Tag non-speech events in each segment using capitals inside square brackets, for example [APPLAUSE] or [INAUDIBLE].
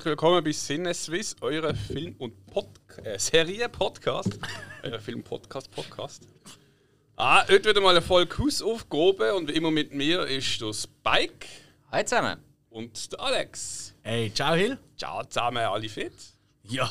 Herzlich willkommen bei Sinneswiss, eurer Film- und Pod äh, Serie-Podcast. [LAUGHS] eurer Film-Podcast-Podcast. Ah, heute wieder mal eine Folge Hausaufgabe und wie immer mit mir ist der Spike Hi zusammen. und der Alex. Hey, ciao Hill. Ciao zusammen, alle fit? Ja.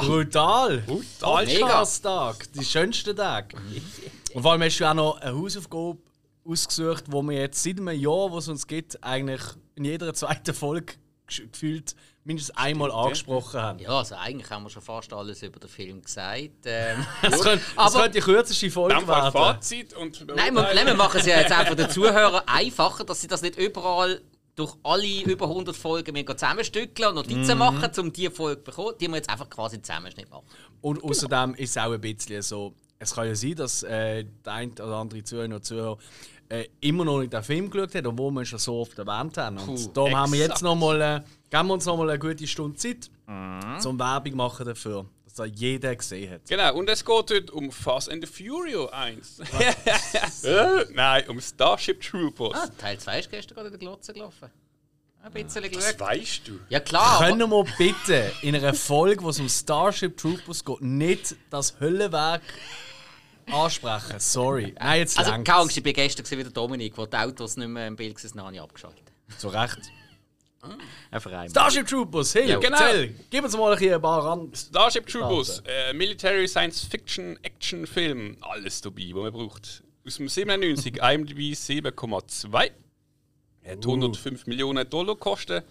Brutal. Brutal. Podcast-Tag. Die schönsten Tage. [LAUGHS] Und vor allem hast du auch noch eine Hausaufgabe ausgesucht, wo wir jetzt seit einem Jahr, wo es uns gibt, eigentlich in jeder zweiten Folge gefühlt mindestens einmal angesprochen haben. Ja, also eigentlich haben wir schon fast alles über den Film gesagt. Ähm, [LAUGHS] Das könnte, das Aber- könnte die kürzeste Folge Dann werden. Fazit und nein, wir, nein, wir machen es ja jetzt einfach den Zuhörern einfacher, dass sie das nicht überall durch alle über 100 Folgen wir zusammenstückeln und Notizen machen, um diese Folge zu bekommen, die wir jetzt einfach quasi Zusammenschnitt machen. Und außerdem ist es auch ein bisschen so, es kann ja sein, dass äh, der eine oder andere Zuhörer oder Zuhörer äh, immer noch nicht den Film geschaut hat, obwohl wir ihn schon so oft erwähnt haben. Und Puh, darum haben wir jetzt exakt. noch mal, äh, geben wir uns noch mal eine gute Stunde Zeit, zum Werbung machen dafür, dass da jeder gesehen hat. Genau, und es geht heute um Fast and the Furious 1. [LAUGHS] [LAUGHS] Äh, nein, um Starship Troopers. Ah, Teil 2 ist gestern gerade in der Glotze gelaufen. Ein bisschen Das geschaut. weißt du. Ja klar, Können wir bitte in einer Folge, wo es um Starship Troopers geht, nicht das Höllenwerk ansprechen? Sorry. Nein, jetzt also Angst, ich war gestern gewesen wie der Dominik, wo die Autos nicht mehr im Bild waren, habe ich abgeschaltet. Zu Recht. Ein. Starship Troopers, hey, Ja, genau. erzähl. Gib uns mal hier ein paar Rand. Starship Troopers, äh, Military Science Fiction Action Film, alles dabei, was man braucht. Aus dem 97, [LAUGHS] IMDb 7,2. Hat 105 Millionen Dollar gekostet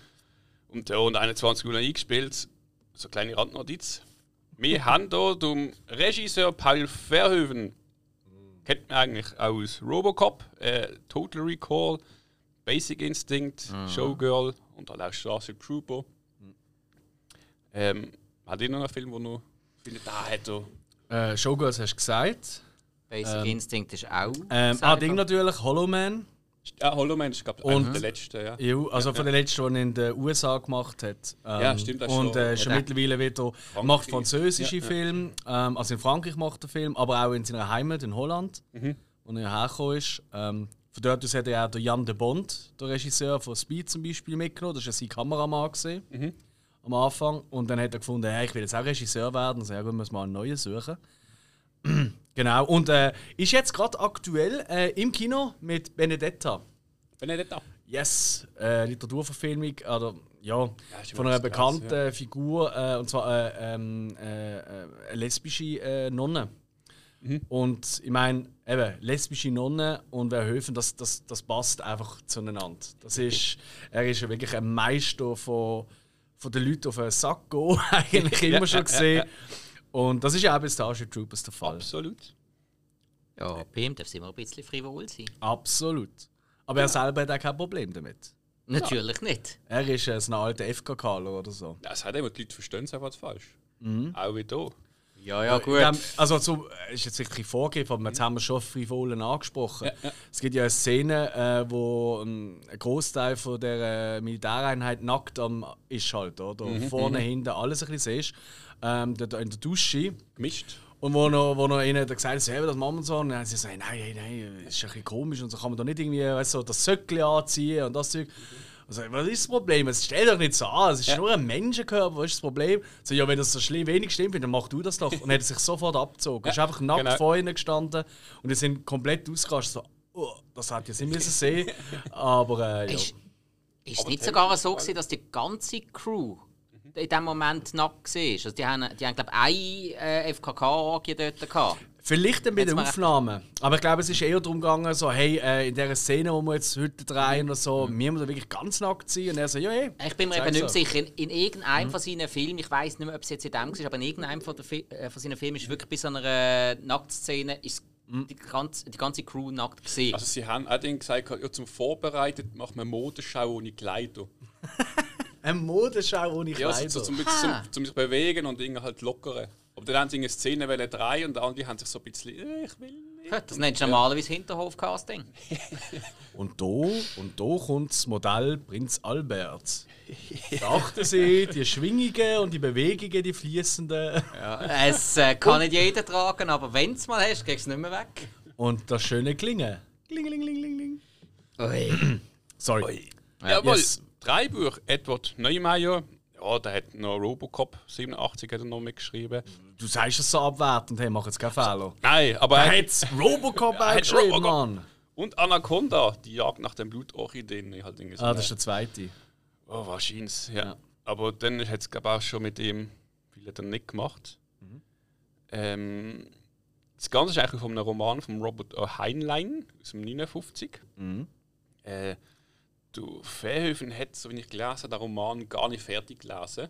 und der rund 21 Millionen eingespielt. So eine kleine Randnotiz. Wir [LAUGHS] haben hier den Regisseur Paul Verhoeven. Kennt man eigentlich aus Robocop, äh, Total Recall, Basic Instinct, Showgirl und halt auch Starship Trooper. Ähm, hat ihr noch einen Film, wo noch findet, da hat er. Äh, Showgirls hast du gesagt. Basic Instinct ist auch. Ähm, ah, Ding natürlich, Hollow Man. Ja, Hollow Man ist, glaube ich, der letzten, ja. Ja, also von der letzten, die er in den USA gemacht hat. Ähm, Ja, stimmt, das Und schon- äh, schon Ja, mittlerweile wieder macht französische Filme. Ähm, also in Frankreich macht er Film, aber auch in seiner Heimat in Holland, wo er hergekommen ist. Ähm, von dort aus hat er auch Jan de Bond, der Regisseur von Speed zum Beispiel, mitgenommen. Das war ja sein Kameramann gewesen, am Anfang. Und dann hat er gefunden, hey, ich will jetzt auch Regisseur werden. Also ja, gut, muss mal einen neuen suchen. [CLEARS THROAT] genau. Und äh, ist jetzt gerade aktuell äh, im Kino mit Benedetta. Benedetta. Yes, äh, Literaturverfilmung, oder ja, ist von einer was Krasses, bekannten Figur, äh, und zwar äh, ähm, äh, eine lesbische äh, Nonne. Und ich meine, eben, lesbische Nonne und Verhoeven, das, das, das passt einfach zueinander. Das ist, er ist ja wirklich ein Meister von, von den Leuten auf den Sack gehen, [LAUGHS] eigentlich immer schon gesehen. Und das ist ja auch bei Starship Troopers der Fall. Absolut. Ja, bei ihm darf es immer ein bisschen frivol sein. Absolut. Aber er selber hat auch kein Problem damit. Natürlich nicht. Er ist äh, so ein alter FKKler oder so. Ja, es hat immer die Leute verstehen es einfach falsch. Mhm. Auch wie hier. Ja, ja, gut. Ähm, also so, äh, ist jetzt wirklich vorgegeben, aber jetzt haben wir schon Frivolen angesprochen. Es gibt ja eine Szene, äh, wo ähm, ein Großteil von der äh, Militäreinheit nackt am ist halt, oder? Vorne, hinten, alles ein bisschen siehst. Ähm, dort in der Dusche. Gemischt. Und wo noch, wo noch ihnen gesagt hat, selber das machen wir so, und dann haben sie gesagt, nein, nein, nein, das ist ein bisschen komisch und so kann man doch nicht irgendwie weißt, so das Söckchen anziehen und das Zeug. Also, was ist das Problem? Es stell doch nicht so an, es ist nur ein Menschenkörper, was ist das Problem? So, ja, wenn das so schlimm wenig stimmt, dann mach du das doch. Und er hat sich sofort abgezogen. Er ist einfach nackt genau. vor ihnen gestanden und die sind komplett ausgerastet. So, oh, das hat jetzt nicht müssen sehen. [LAUGHS] Aber äh, ja. Ist, ist es nicht sogar so, gewesen, dass die ganze Crew in dem Moment nackt war? Also die haben, die haben glaube ich, eine äh, FKK-Orgie dort gehabt. Vielleicht dann bei den Aufnahmen. Aber ich glaube, es ist eher darum gegangen, so, hey, äh, in dieser Szene, wo wir jetzt heute drehen oder so, Mhm. wir müssen wirklich ganz nackt sein. Und er so, ja, hey. Ich bin mir eben nicht so. sicher. In, in irgendeinem von seinen Filmen, ich weiß nicht mehr, ob es jetzt in dem war, aber in irgendeinem von, der Fi äh, von seinen Filmen ist wirklich bei so einer äh, Nacktszene ist die, ganze, die ganze Crew nackt gesehen. Also sie haben auch dann gesagt, ja, zum Vorbereitet machen wir eine Modenschau ohne Kleider. [LAUGHS] Eine Modenschau ohne Ja, Kleider. so, so, zum, zum, zum sich bewegen und irgendwie halt lockern. Aber dann haben sie eine Szene wollen drei und andere haben sich so ein bisschen, äh, ich will nicht. das nennst du normalerweise Hinterhof-Casting. [LAUGHS] Und da, und da kommt das Modell Prinz Albert. [LAUGHS] Da achten Sie, die Schwingungen und die Bewegungen, die fließenden. Es äh, kann nicht jeder tragen, aber wenn du es mal hast, kriegst du es nicht mehr weg. Und das schöne Klingen. Klingelingelingeling. Ui. [CLEARS THROAT] Sorry. Jawohl, Yes. drei Buch, Edward Neumeier. Ja, der hat noch Robocop 87 hat er noch mitgeschrieben. Du sagst es so abwertend, hey, mach jetzt keinen Fehler. Nein, aber Er hat Robocop [LAUGHS] eingeschrieben, Robocop. Mann. Und Anaconda, die Jagd nach den Blutorchideen. Halt Ah, das ist der zweite. Oh, wahrscheinlich, ja. Ja. Aber dann hat es, glaube ich, auch schon mit ihm viele dann nicht gemacht. Ähm, das Ganze ist eigentlich von einem Roman von Robert O. Heinlein aus dem 59. Äh, du, Verhoeven hat, so wie ich gelesen habe, den Roman gar nicht fertig gelesen.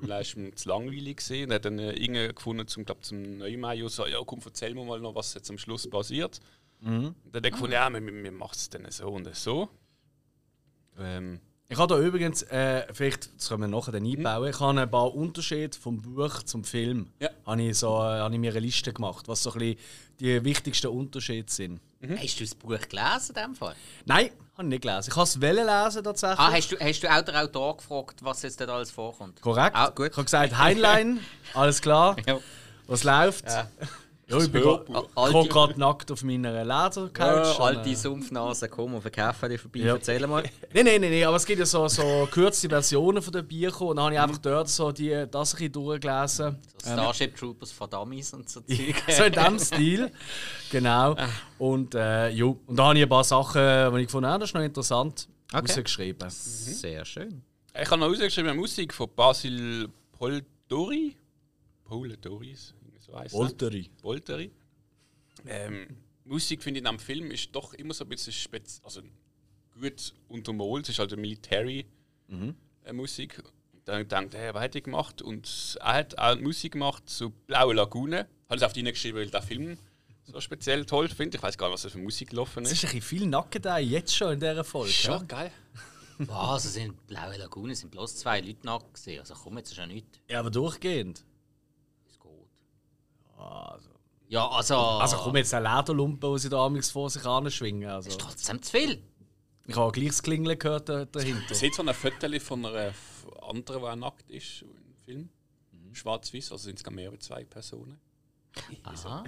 Weil er ist ihm zu langweilig gesehen. Er hat dann äh, Inge gefunden, zum, glaub, zum Neumeier, so, ja komm, erzähl mir mal noch, was jetzt am Schluss passiert. Und dann hat er gefunden, ja, wir, wir machen es dann so und so. Ähm, Ich habe da übrigens, äh, vielleicht das können wir nachher dann einbauen, ich habe ein paar Unterschiede vom Buch zum Film. Ja. Habe ich, so, äh, habe ich mir eine Liste gemacht, was so ein bisschen die wichtigsten Unterschiede sind. Hast du das Buch gelesen in dem Fall? Nein, habe ich nicht gelesen. Ich habe es lesen tatsächlich. Ah, hast du, hast du auch den Autor gefragt, was jetzt dort alles vorkommt? Korrekt. Ah, gut. Ich habe gesagt, Heinlein, [LAUGHS] alles klar. Ja. Was läuft? Ja. Ja, ich bin gerade- nackt auf meiner Ledercouch. Ja, und, alte äh, Sumpfnase, komm auf den dir vorbei, Ja. erzähl mal. [LAUGHS] Nein, nein, nein, nein, aber es gibt ja so, so kürzte Versionen von den Büchern und dann habe ich einfach dort so die, das ein bisschen durchgelesen. So Starship Troopers von Dummies und so [LAUGHS] Zeug. so in diesem Stil. Genau. Und, äh, ja. und da habe ich ein paar Sachen, die ich gefunden habe, das ist noch interessant, Okay. rausgeschrieben. Sehr schön. Ich habe noch rausgeschrieben Musik von Basil Poldori. Poldoris, so heißt er. Volteri. Polteri. Ähm, Musik finde ich am Film ist doch immer so ein bisschen spez also gut untermalt. Es ist halt eine Military äh, Musik. Und dann denkt hey, was hat er gemacht? Und er hat auch Musik gemacht zu Blaue Lagune. Hat es auf die geschrieben, weil der Film so speziell toll finde. Ich weiß gar nicht, was das für Musik gelaufen Es ist. ist ein bisschen viel Nackedei jetzt schon in dieser Folge. ja. Schon geil. Boah, also sind Blaue Lagune sind bloß zwei Leute nachgesehen. Also komm, jetzt ist ja nichts. Ja, aber durchgehend. Also, Ja, also. also komm jetzt eine Lederlumpe, die sie da amigs vor sich anschwingen. Also, ist trotzdem zu viel. ich habe gleich das Klingeln gehört da- dahinter. Ihr seht so ein Foto von einer anderen, die nackt ist im Film. Schwarz-Weiß, also sind es gar mehr als zwei Personen. Aha.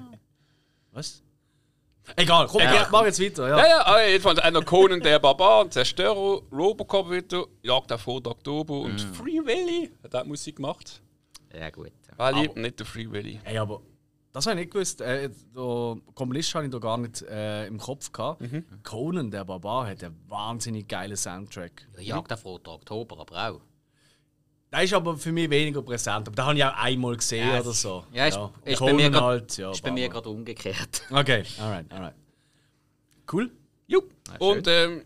Was? Egal, komm, ich mach jetzt weiter. Ja. Ja, ja, aber jedenfalls einer Conan der Barbar, ein Zerstörer, Robocop wieder, Jagd auf 4. Oktober und Free Willy hat auch Musik gemacht. Ja, gut. Weil ich nicht der Free Willy. Ey, aber das habe ich nicht gewusst. Äh, Komponist habe ich da gar nicht äh, im Kopf gehabt. Conan, der Barbar, hat einen wahnsinnig geilen Soundtrack. Ja, Jagd auf Roter Oktober, aber auch. Der ist aber für mich weniger präsent. Aber den habe ich auch einmal gesehen Ja, oder so. Ja, ist, ist bei mir halt, ja. ist bei mir gerade umgekehrt. Okay, alright, alright. Cool. Jupp. schön. Und ähm,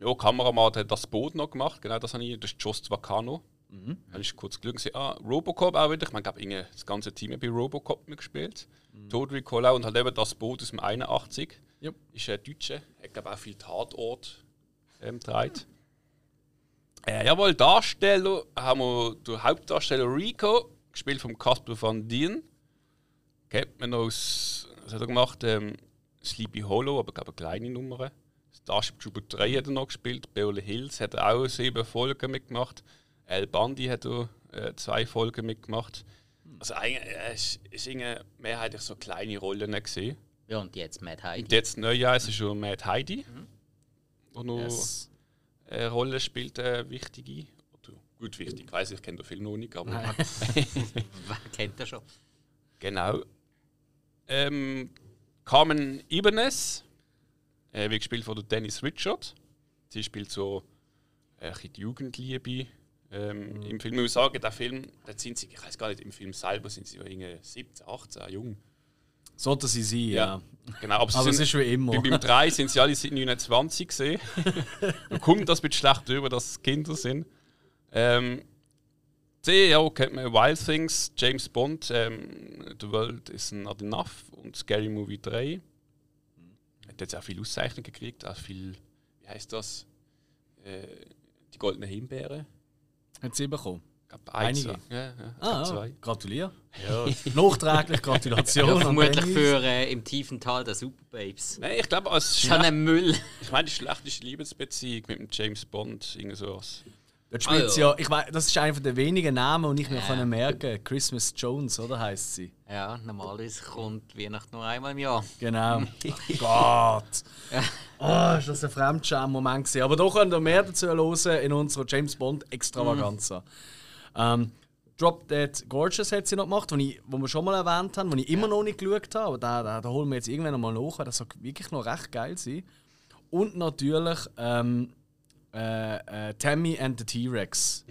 ja, Kameramann hat das Boot noch gemacht, genau das habe ich, das ist Just Vacano. Mhm. Habe ich kurz geschaut, gesehen, ah, Robocop auch wieder. Ich meine, glaube, das ganze Team hat bei Robocop mitgespielt. Mhm. Total Recall auch und halt eben das Boot aus dem 81. Jupp. Ist ein Deutscher, hat glaube auch viel Tatort ähm, gedreht. Äh, jawohl, Darsteller haben wir den Hauptdarsteller Rico, gespielt vom Casper van Dien. Kennt man noch aus, was hat er gemacht? Ähm, Sleepy Hollow, aber ich glaube eine kleine Nummer. Starship Trooper 3 hat er noch gespielt. Beverly Hills hat er auch sieben Folgen mitgemacht. El Bandi hat er äh, zwei Folgen mitgemacht. Also eigentlich äh, ist, ist mehrheitlich so kleine Rollen gesehen. Ja, und jetzt Mad Heidi. Und jetzt Neujahr ist es schon Mad Heidi, wo noch Yes. eine Rolle spielt, eine wichtige. Oder gut wichtig, ich weiß ich kenne den Film noch nicht, aber Wer [LAUGHS] [LAUGHS] kennt er schon? genau. Ähm, Carmen Ibanez, äh, wird gespielt von Dennis Richard. Sie spielt so äh, die Jugendliebe ähm, im Film. Ich muss sagen, der Film, da sind sie, ich weiß gar nicht, im Film selber sind sie ja irgendwie 17, 18, jung. Sollte sie sein, ja. Genau, aber, Aber es sind, ist wie immer. Bei, beim 3 sind sie alle seit 29 gesehen. [LAUGHS] da kommt das bisschen schlecht über, dass es Kinder sind. Ähm, C, ja, kennt man Wild Things, James Bond, ähm, The World is Not Enough und Scary Movie 3. Hat jetzt auch viele Auszeichnungen gekriegt, auch viel, wie heißt das? Äh, die Goldene Himbeere. Hat sie bekommen. Ich glaube, eins. Einige. Ja, ja, ich Ah, ja. zwei. gratuliere. [LAUGHS] Nachträglich Gratulation. Ja, vermutlich für äh, im tiefen Tal der Superbabes. Nein, ich glaube, als ein Müll. ich meine, die schlechteste Liebesbeziehung mit dem James Bond, irgend sowas. Dort spielt Ah, ja. ja, ich weiß, das ist einer der wenigen Namen, die ich mir kann merken kann. Christmas Jones, oder heißt sie? Ja, normalerweise kommt Weihnachten nur einmal im Jahr. Genau. [LAUGHS] Gott. Oh, ist das ein Fremdscham-Moment gewesen. Aber da könnt ihr mehr dazu hören in unserer James Bond Extravaganza. Ähm, Drop Dead Gorgeous hat sie noch gemacht, wo, ich, wo wir schon mal erwähnt haben, wo ich immer noch nicht geschaut habe. Aber da, da, da holen wir jetzt irgendwann mal nach, weil das soll wirklich noch recht geil sein. Und natürlich ähm, äh, äh, Tammy and the T-Rex.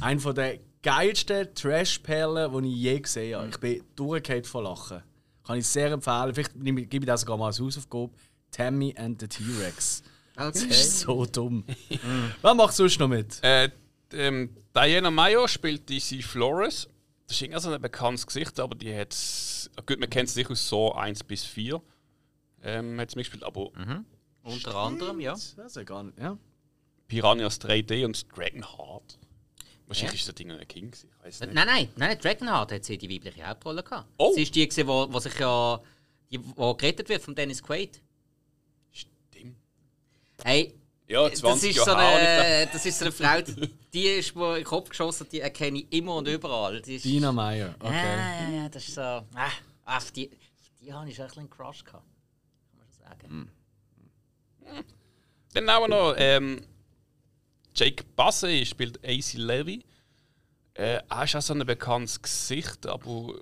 Ein von der geilsten Trash-Perlen, die ich je gesehen habe. Ich bin durchgehend vor Lachen. Kann ich sehr empfehlen. Vielleicht gebe ich das sogar mal als Hausaufgabe. Tammy and the T-Rex. [LAUGHS] Das ist so dumm. [LAUGHS] Was macht sonst noch mit? Äh, ähm, Diana Mayo spielt DC Flores. Das ist irgendwie so ein bekanntes Gesicht, aber die hat. Gut, man kennt sie sicher aus so 1 bis 4. Ähm, hat sie mitgespielt, aber Unter anderem, ja. Das weiß ich gar nicht. Ja. Piranhas 3D und Dragonheart. Wahrscheinlich ist das Ding ein King. Ich weiß nicht. Nein, nein, nein, Dragonheart hat sie die weibliche Hauptrolle gehabt. Oh. Sie ist die, gewesen, wo, wo sich ja. Die, wo gerettet wird von Dennis Quaid. Stimmt. Hey, Ja, das 20 ist, Jahre so auch eine, das ist so eine Frau, die, die ist mir in den Kopf geschossen, die erkenne ich immer und überall. Die ist, Dina Meyer. Okay. Ja, ja, ja, das ist so. Ah, ach, die, die habe ich schon ein bisschen einen Crush gehabt. Kann man schon sagen. Dann haben wir noch ähm, Jake Bassey spielt AC Levy. Äh, er ist auch so ein bekanntes Gesicht, aber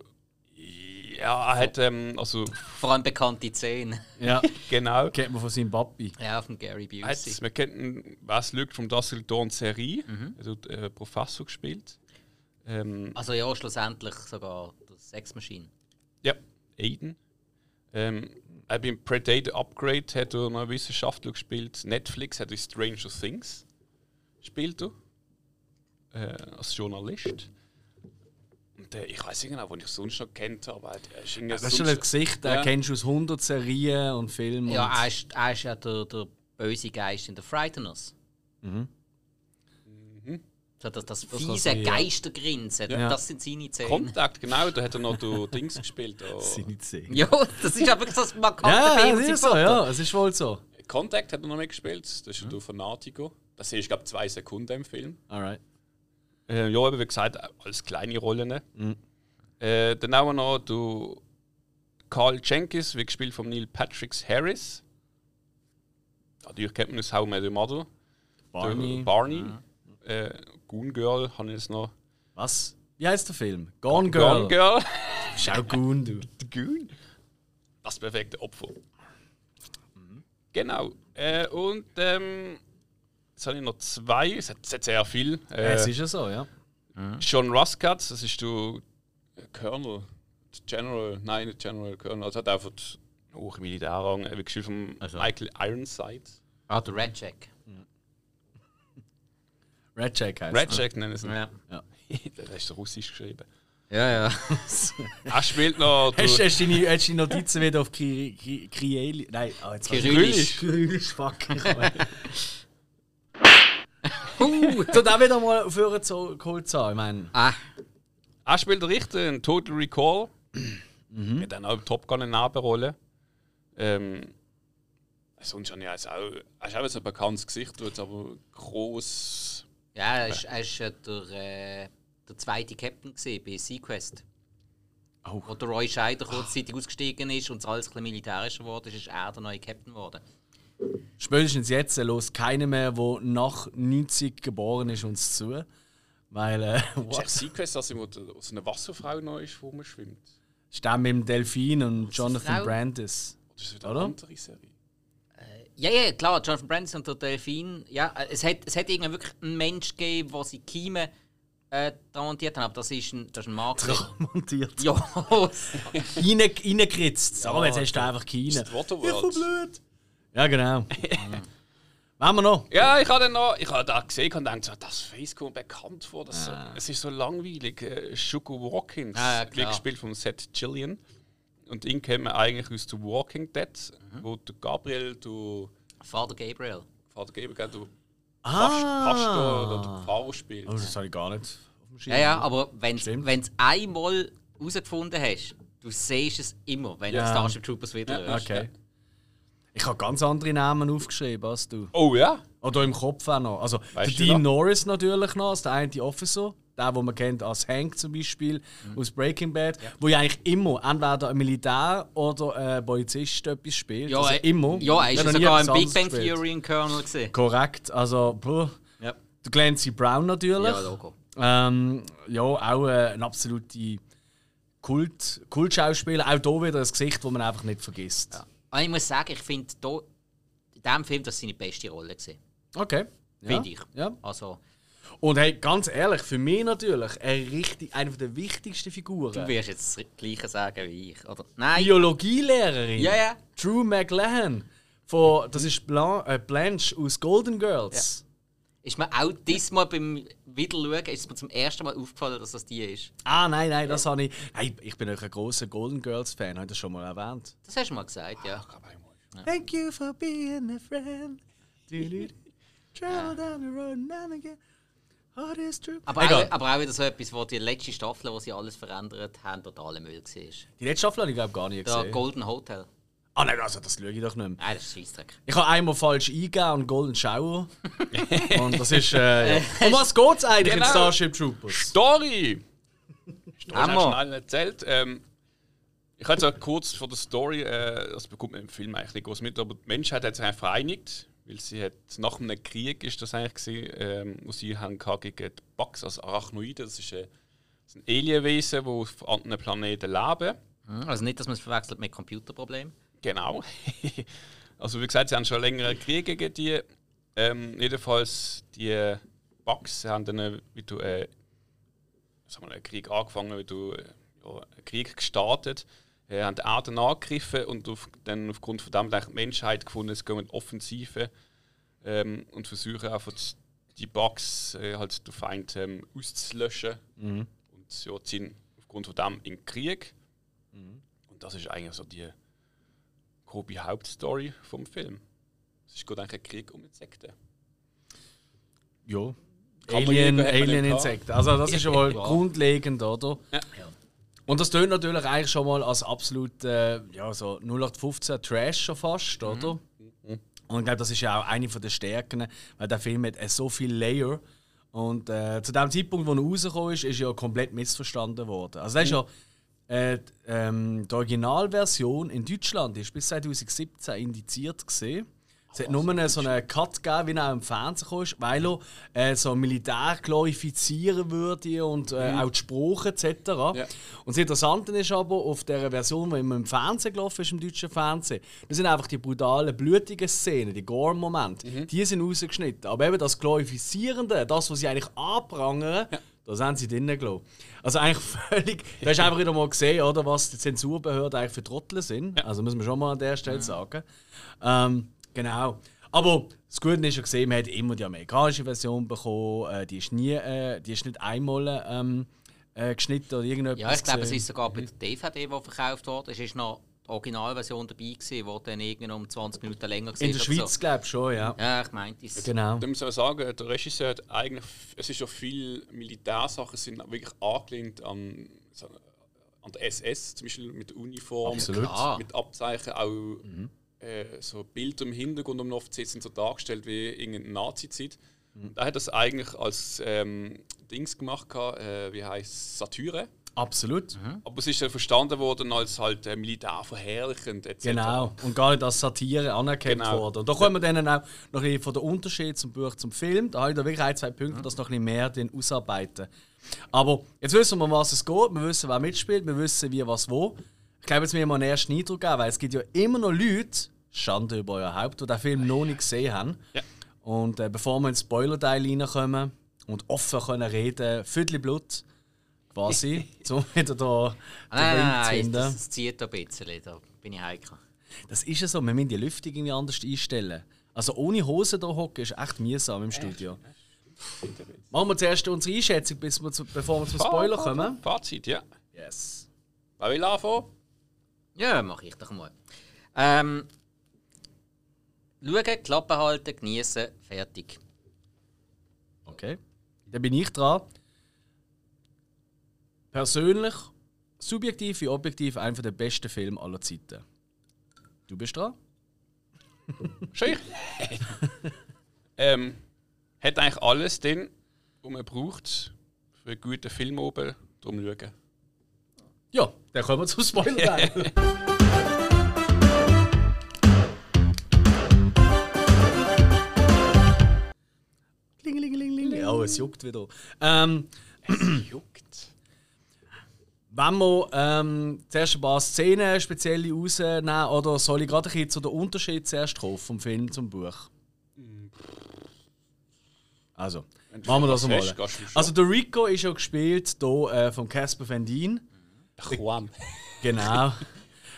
ja, er hat ähm, also Vor allem bekannte Szenen. Ja, [LAUGHS] genau. kennt man von seinem Papi. Ja, von Gary Er hat, Busey. wir kennen was Luke vom Dussel Dawn Serie. Er hat äh, Professor gespielt. Ähm, Also ja, schlussendlich sogar das Sex Machine. ja, Aiden. Ähm, er beim Predator Upgrade hat er noch einen Wissenschaftler gespielt. Netflix hat er Stranger Things spielt er. Äh, als Journalist. Und äh, ich weiß nicht genau, wo ich sonst noch kennt habe, aber er ist irgendwie Das ist schon ein Gesicht, den Ja. kennst du aus 100 Serien und Filmen. Ja, er ist, er ist ja der, der böse Geist in The Frighteners. So, das, das fiese ja. Geistergrinsen, Ja. das sind seine Szenen. Kontakt, genau, da hat er noch du [LAUGHS] Dings gespielt. da. seine Zähne. Ja, das ist aber das markante Ja, Film. es ist so, ja, es ist wohl so. Contact hat er noch mitgespielt, das ist der Fanatico. Das ist, glaube ich, zwei Sekunden im Film. Alright. Äh, ja, aber wie gesagt, als kleine Rollen. Äh, dann haben wir noch du Carl Jenkins, wie gespielt von Neil Patrick Harris. Natürlich kennt man das How Your Mother. Barney. Der Barney. Äh, Goon Girl habe ich jetzt noch. Was? Wie heißt der Film? Gone Girl. Gone Girl. [LAUGHS] Schau Goon, du. [LAUGHS] Goon. Das perfekte Opfer. Genau. Äh, und ähm, jetzt habe ich noch zwei. Es hat, es hat sehr viel. Äh, es ist ja so, ja. John Ruscott, das ist du äh, Colonel, General, nein, nicht General, Colonel, also hat einfach hohen Militärrang, äh, wie gespielt von Also. Michael Ironside. Ah, der Red Jack. [LAUGHS] Red Jack heißt Red Jack nennen sie ihn. Ja, Ja. das ist russisch geschrieben. ja. ja. [LAUGHS] Er spielt noch. du- Hast, hast, du deine, hast du deine Notizen wieder auf Krieli? Nein, oh, jetzt Kyrillisch. Kyrillisch, fuck. [LAUGHS] uh, tu da wieder mal Hören zu geholt zu haben. Ich meine, Ah, er spielt den Richter in Total Recall. Mit dann auch im Top Gun eine Nebenrolle. Ähm, sonst habe ich also auch, er ist auch so ein bekanntes Gesicht, jetzt aber groß. ja, er ist, er ist ja der, äh, der zweite Captain gewesen bei Sequest. Oh. Wo der Roy Scheider kurzzeitig ausgestiegen ist und es alles ein bisschen militärischer geworden ist, ist er der neue Captain geworden. Spätestens jetzt los keiner mehr, der nach 90 geboren ist, uns zu. Weil, äh, [LAUGHS] Ist what? echt Sequest, dass immer so eine Wasserfrau noch ist, wo man schwimmt? Stimmt mit dem Delfin und Jonathan Frau? Brandis. Oder ist das wieder Oder? eine andere Serie? Ja, ja, klar, Jonathan Brandis und der Delfin. Ja, äh, es hat, es hat irgendwie wirklich einen Mensch gegeben, der sie Kiemen äh, dran montiert haben, aber das ist ein, das ist ein Markt. montiert. [LAUGHS] ja, Rein, reingekritzt. Aber jetzt hast du einfach keine. Ist das Waterworld? blöd. Ja, genau. [LAUGHS] Was haben wir noch? Ja, ich habe dann noch, ich habe da gesehen und gedacht, so, das Face kommt mir bekannt vor. Das so, es ist so langweilig. Äh, Shuko Watkins, Ah, ja, gespielt von Seth Gillian. Und ihn kennen wir eigentlich aus The Walking Dead, wo der Gabriel, du Vater Gabriel. Vater Gabriel, du Ah. Pastor oder der Pfarrer spielt. Oh, das habe ich gar nicht auf dem Schirm. Ja, ja, aber wenn du es einmal herausgefunden hast, du siehst es immer, wenn Ja. du Starship Troopers wieder Ja, hörst. Okay. Ich habe ganz andere Namen aufgeschrieben als du. Oh ja? Oder im Kopf auch noch. Also Weißt der du Dean noch? Norris natürlich noch, als der eine Officer. Der, den man kennt als Hank zum Beispiel Mhm. aus Breaking Bad, wo ja eigentlich immer entweder ein Militär oder ein Polizist etwas spielt. Ja, also er- immer. Ja, er ist ja sogar im Big Bang. Theory in Colonel gesehen. Korrekt. Also, puh. Ja. Der Clancy Brown natürlich. Ja, Logo. Ähm, ja, auch äh, ein absolute Kult, Kultschauspieler. Auch hier wieder ein Gesicht, das man einfach nicht vergisst. Aber ich muss sagen, ich finde in diesem Film das seine beste Rolle gesehen. Okay. Ja. Finde ich. Ja. Also, Und hey, ganz ehrlich, für mich natürlich eine, richtig, eine der wichtigsten Figuren. du wirst jetzt das Gleiche sagen wie ich, oder? Nein. Biologielehrerin. Ja, ja. Drew McLaren. Von, das ist äh, Blanche aus Golden Girls. Ist mir auch diesmal beim Wiederschauen ist mir zum ersten Mal aufgefallen, dass das die ist. Ah, nein, nein, das habe ich. Hey, ich bin euch ein großer Golden Girls-Fan, habe ich das schon mal erwähnt. Das hast du mal gesagt, ja. Thank you for being a friend. Travel down the road and again. Heart is true. Aber Egal. auch, aber auch wieder so etwas, wo die letzte Staffel, wo sie alles verändert haben, totaler Müll war. Die letzte Staffel habe ich glaube gar nicht Der gesehen. Golden Hotel. Ah nein, also das schaue ich doch nicht mehr. Nein, das ist Scheissdreck. Ich habe einmal falsch eingegeben und Golden Shower. [LAUGHS] und das ist. Äh, ja. Um was geht es eigentlich in Genau. Starship Troopers? Story! Story hast du schnell erzählt. Ähm, ich hatte so kurz vor der Story, äh, das bekommt man im Film eigentlich nicht groß mit, aber die Menschheit hat sich einfach vereinigt, weil sie hat nach einem Krieg ist das eigentlich gewesen, ähm, wo sie haben gegen die Bugs, also Arachnoiden, das ist, äh, das sind Alienwesen, die auf anderen Planeten leben. Hm, Also nicht, dass man es verwechselt mit Computerproblemen. Genau. [LAUGHS] also wie gesagt, sie haben schon längere Kriege gegen die. Ähm, jedenfalls die Bugs haben dann äh, wie du, äh, sagen wir, einen Krieg angefangen, wie du äh, ja, einen Krieg gestartet, äh, haben die Erde angegriffen und auf, dann aufgrund von dem die Menschheit gefunden, es gehen Offensive ähm, und versuchen einfach die Bugs äh, halt den Feind ähm, auszulöschen und ja, ziehen aufgrund von dem in den Krieg. Und das ist eigentlich so die grobe Hauptstory vom Film. Es ist gut eigentlich ein Krieg um Insekten. Ja. Alien, nicht Alien-Insekten. Also, das ist schon mal [LAUGHS] Ja. grundlegend, oder? Ja. Und das tönt natürlich eigentlich schon mal als absolut äh, ja, so 0815 Trash schon fast, oder? Und ich glaube, das ist ja auch eine von der Stärken, weil der Film hat äh, so viel Layer. Und äh, zu dem Zeitpunkt, wo er rausgekommen ist, ist er ja komplett missverstanden worden. Also, das ist ja. Äh, die, ähm, die Originalversion in Deutschland ist bis 2017 indiziert gesehen. Es hat nur einen, so einen Cut gegeben, wie er im Fernsehen kam, weil er äh, so Militär glorifizieren würde und äh, auch die Sprache etc. Und das Interessante ist aber, auf der Version, die immer im Fernsehen gelaufen ist, im deutschen Fernsehen, das sind einfach die brutalen, blutigen Szenen, die Gore-Momente, die sind rausgeschnitten. Aber eben das Glorifizierende, das, was sie eigentlich anprangern, das haben sie drinnen gelassen. Also eigentlich [LAUGHS] völlig. Du hast einfach wieder mal gesehen, oder, was die Zensurbehörden eigentlich für Trottel sind. Also muss man schon mal an der Stelle sagen. Ähm, genau. Aber das Gute ist ja gesehen, man hat immer die amerikanische Version bekommen. Äh, die ist nie, äh, die ist nicht einmal ähm, äh, geschnitten oder irgendetwas. Ja, ich glaube, es ist sogar bei der DVD, die verkauft wurde, es ist noch Originalversion dabei gewesen, die dann irgendwie um 20 Minuten länger war. in der Schweiz, So. glaube ich schon, ja. Ja, ich meinte es. Genau. Da muss man sagen, der Regisseur hat eigentlich, es ist ja viel Militärsachen sind wirklich angelehnt an, an der SS, zum Beispiel mit Uniform, Absolut. Mit Abzeichen, auch äh, so Bilder im Hintergrund um oft sind so dargestellt wie irgendeine Nazi-Zeit. Und Er hat das eigentlich als ähm, Dings gemacht, äh, wie heißt Satire. Absolut. Aber es ist ja verstanden worden als halt äh, militärverherrlichend etc. Genau. Und gar nicht als Satire anerkannt Genau. worden. Und da kommen wir dann auch noch ein bisschen von der Unterschied zum Buch zum Film. Da habe ich da wirklich ein, zwei Punkte, das noch ein bisschen mehr den ausarbeiten. Aber jetzt wissen wir, um was es geht. Wir wissen, wer mitspielt. Wir wissen, wie, was, wo. Ich glaube, jetzt müssen wir mal einen ersten Eindruck geben, weil es gibt ja immer noch Leute, Schande über euer Haupt, die den Film noch nicht gesehen haben. Ja. Und äh, bevor wir ins Spoiler-Teil reinkommen und offen können reden, Viertel Blut, quasi, [LAUGHS] um wieder da den Nein, Ring nein, zu nein, finden. das, das zieht ein bisschen, da bin ich heikel. Das ist ja so, wir müssen die Lüftung irgendwie anders einstellen. Also ohne Hose hier hocken ist echt mühsam im Studio. Machen wir zuerst unsere Einschätzung, bis wir zu, bevor wir zum Spoiler kommen. Fazit, ja. Yes. Wer will anfangen? Ja, mache ich doch mal. Ähm, schauen, Klappe halten, genießen, fertig. Okay. Dann bin ich dran. Persönlich, subjektiv wie objektiv, einer der besten Filme aller Zeiten. Du bist dran? [LAUGHS] Schön. [LAUGHS] Ähm, hat eigentlich alles den, was man braucht für einen guten Film oben. Drum schauen. Ja, dann kommen wir zum Spoiler. [LAUGHS] Oh, es juckt wieder. Ähm, Juckt. Wenn wir ähm, zuerst ein paar Szenen speziell rausnehmen, oder soll ich gerade ein bisschen zu den Unterschied zuerst drauf vom Film zum Buch? Also, machen wir das mal. hast. Also, der Rico ist ja gespielt hier, äh, von Casper Van Dien. Juan. [LAUGHS] Genau.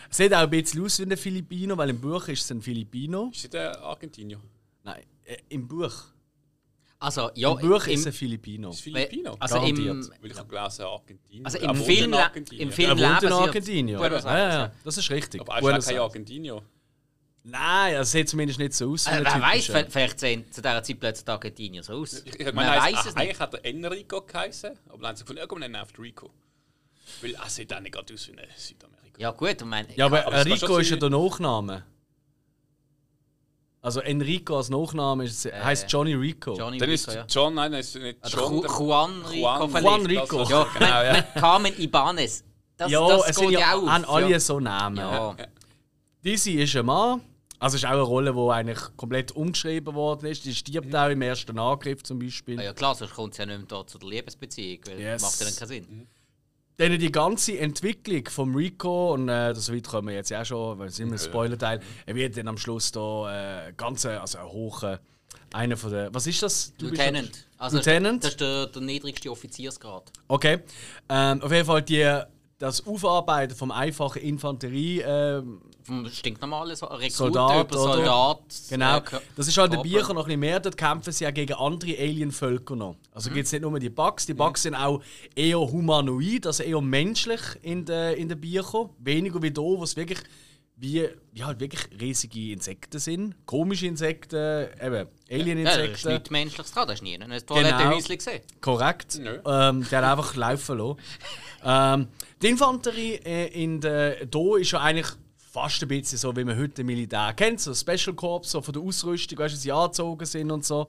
Sieht auch ein bisschen aus wie ein Filipino, weil im Buch ist es ein Filipino. Ist der Argentinier? Nein, äh, im Buch. Also, ja, Im Buch im, ist ein Filipino. Ist Filipino? also im, Garantiert. Weil ich habe gelesen, Argentinier. also Er im Film, in Argentinien. im Film Er in leben sie- Argentinien. Ja, ja, ja. ja, das ist richtig. Aber er ist kein. Argentinier. Nein, er sieht zumindest nicht so aus. ein wer weiß, vielleicht sehen zu dieser Zeit plötzlich Argentinier so aus. Ich, ich Man meine, weiß es eigentlich nicht. hat er Enrico geheißen, aber dann haben sie gefunden, ja, komm, nennen wir auf Rico. Weil er sieht auch nicht gerade aus wie ein Südamerikaner. Ja gut, ich meine, Ja, aber, aber schon ist ja der Nachname. Also Enrico als Nachname ist, heißt Johnny Rico. Johnny Dann ist Rico, ja. John, nein, das ist nicht John. Ju- Juan Rico Juan, vielleicht. Juan Rico. Das, Ja, genau, ja. Carmen Ibanez. Das, ja, das es geht sind ja, auch. haben alle ja. so Namen. Ja. Dizzy ist ein Mann. Also ist auch eine Rolle, die eigentlich komplett umgeschrieben worden ist. Die stirbt auch im ersten Angriff zum Beispiel. Ah ja klar, sonst kommt es ja nicht mehr da zu der Liebesbeziehung, weil Yes. das macht ja dann keinen Sinn. Dann die ganze Entwicklung vom Rico, und äh, das weit kommen wir jetzt ja schon, weil es immer ein Spoiler-Teil, er wird dann am Schluss da äh, ganz, äh, also ein hoher, einer von der, was ist das? Du bist Lieutenant. Also Lieutenant? Das ist der, der niedrigste Offiziersgrad. Okay. Ähm, auf jeden Fall die, das Aufarbeiten vom einfachen Infanterie, ähm, Vom stinknormalen so Soldat, über oder? Soldat. Genau. äh, Das ist halt Körper. Büchern noch ein bisschen mehr. Dort kämpfen sie ja gegen andere Alien-Völker noch. Also Mhm. gibt es nicht nur die Bugs. Die Bugs sind auch eher humanoid, also eher menschlich in den in den Büchern. Weniger wie hier, wo es wirklich wie ja, halt wirklich riesige Insekten sind. Komische Insekten, eben Ja, da ist Alien-Insekten. nichts Menschliches dran, das ist nie ein Genau. Toilettenhäuschen gesehen. Korrekt. Nö. Ähm, der hat einfach laufen lassen. [LAUGHS] ähm, die Infanterie äh, in der hier ist ja eigentlich fast ein bisschen so, wie man heute Militär kennt, so Special Corps, so von der Ausrüstung, weißt du, wie sie angezogen sind und so.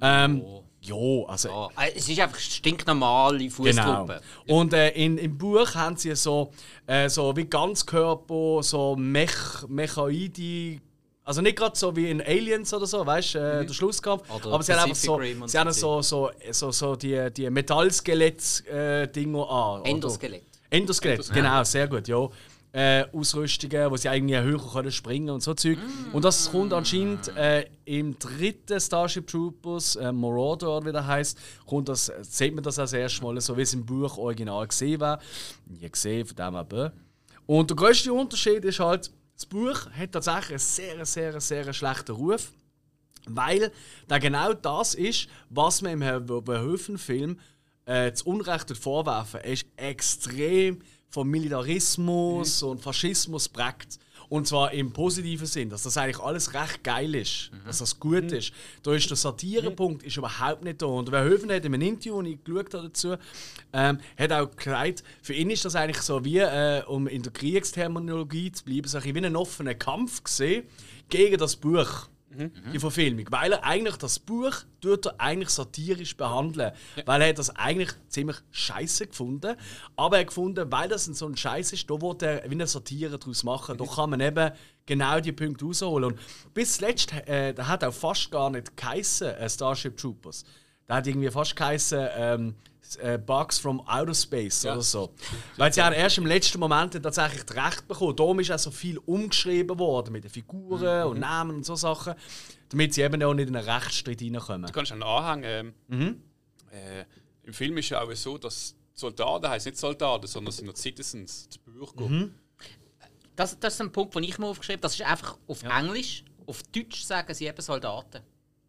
Ähm, ja, also Ja, äh, es ist einfach stinknormale Genau. Fußtruppe. Und äh, in, im Buch haben sie so, äh, so wie Ganzkörper, so Mech, Mechaide. Also nicht gerade so wie in Aliens oder so, weißt du, äh, der Schlusskampf. Mhm. Oder aber sie haben einfach so, sie haben so so, so, so, die, die Metallskelett-Dinger an. oder? Endoskelett. Endoskelett, genau, sehr gut, ja. Äh, Ausrüstungen, wo sie irgendwie höher können springen und so Zeug. Und das kommt anscheinend äh, im dritten Starship Troopers, äh, Marauder oder wie der heißt, kommt das, sieht man das als erstes Mal, so wie es im Buch original gesehen war. Nie gesehen, von dem aber. Und der größte Unterschied ist halt, das Buch hat tatsächlich einen sehr, sehr, sehr schlechten Ruf. Weil da genau das ist, was man im Verhoeven-Film äh, zu Unrecht vorwerfen. Er ist extrem vom Militarismus und Faschismus prägt. Und zwar im positiven Sinn, dass das eigentlich alles recht geil ist, dass das gut ist. Da ist der Satirepunkt ist überhaupt nicht da. Und Verhoeven hat in einem Interview, das ich geschaut habe dazu, ähm, hat auch gesagt, für ihn ist das eigentlich so wie, äh, um in der Kriegsterminologie zu bleiben, so ein wie ein offener Kampf gesehen gegen das Buch die Verfilmung. Weil er eigentlich das Buch tut er eigentlich satirisch behandeln. Weil er hat das eigentlich ziemlich scheiße gefunden. Aber er hat gefunden, weil das so ein Scheiß ist, da wollte er wie eine Satire daraus machen. Da kann man eben genau die Punkte rausholen. Und bis zuletzt, äh, der hat auch fast gar nicht geheissen, äh, Starship Troopers. Der hat irgendwie fast geheissen, ähm, äh, Bugs from Outer Space Ja. oder so. Weil sie haben erst im letzten Moment tatsächlich das Recht bekommen. Darum ist auch so viel umgeschrieben worden mit den Figuren und Namen und so Sachen, damit sie eben auch nicht in einen Rechtsstreit reinkommen. Du kannst einen Anhang. Ähm, Mhm. äh, Im Film ist ja auch so, dass Soldaten heißt nicht Soldaten, sondern sind nur Citizens, die Bürger. Mhm. Das, das ist ein Punkt, den ich mir aufgeschrieben habe. Das ist einfach auf Englisch. Auf Deutsch sagen sie eben Soldaten.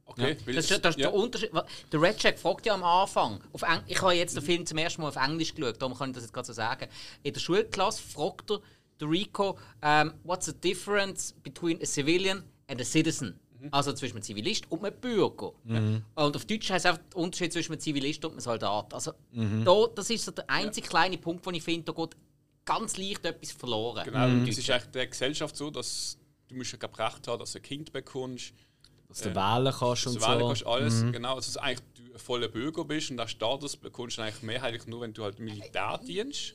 Okay, weil Das es- ist, das ist ja. der Unterschied. Der Red Jack fragt ja am Anfang. Auf Eng ich habe jetzt den Film zum ersten Mal auf Englisch geschaut, darum kann ich das jetzt gerade so sagen. In der Schulklasse fragt er der Rico, um, what's the difference between a civilian and a citizen? Also zwischen einem Zivilist und einem Bürger. Und auf Deutsch heißt einfach der Unterschied zwischen einem Zivilist und einem Soldat. Also da, das ist so der einzige kleine Punkt, wo ich finde, da geht ganz leicht etwas verloren. Genau, und es ist eigentlich der Gesellschaft so, dass du musst ja Recht haben, dass du ein Kind bekommst. Dass du wählen kannst und Also wählen so. kannst alles, genau, dass du eigentlich du ein voller Bürger bist und den Status bekommst du eigentlich mehrheitlich nur, wenn du halt Militär dienst,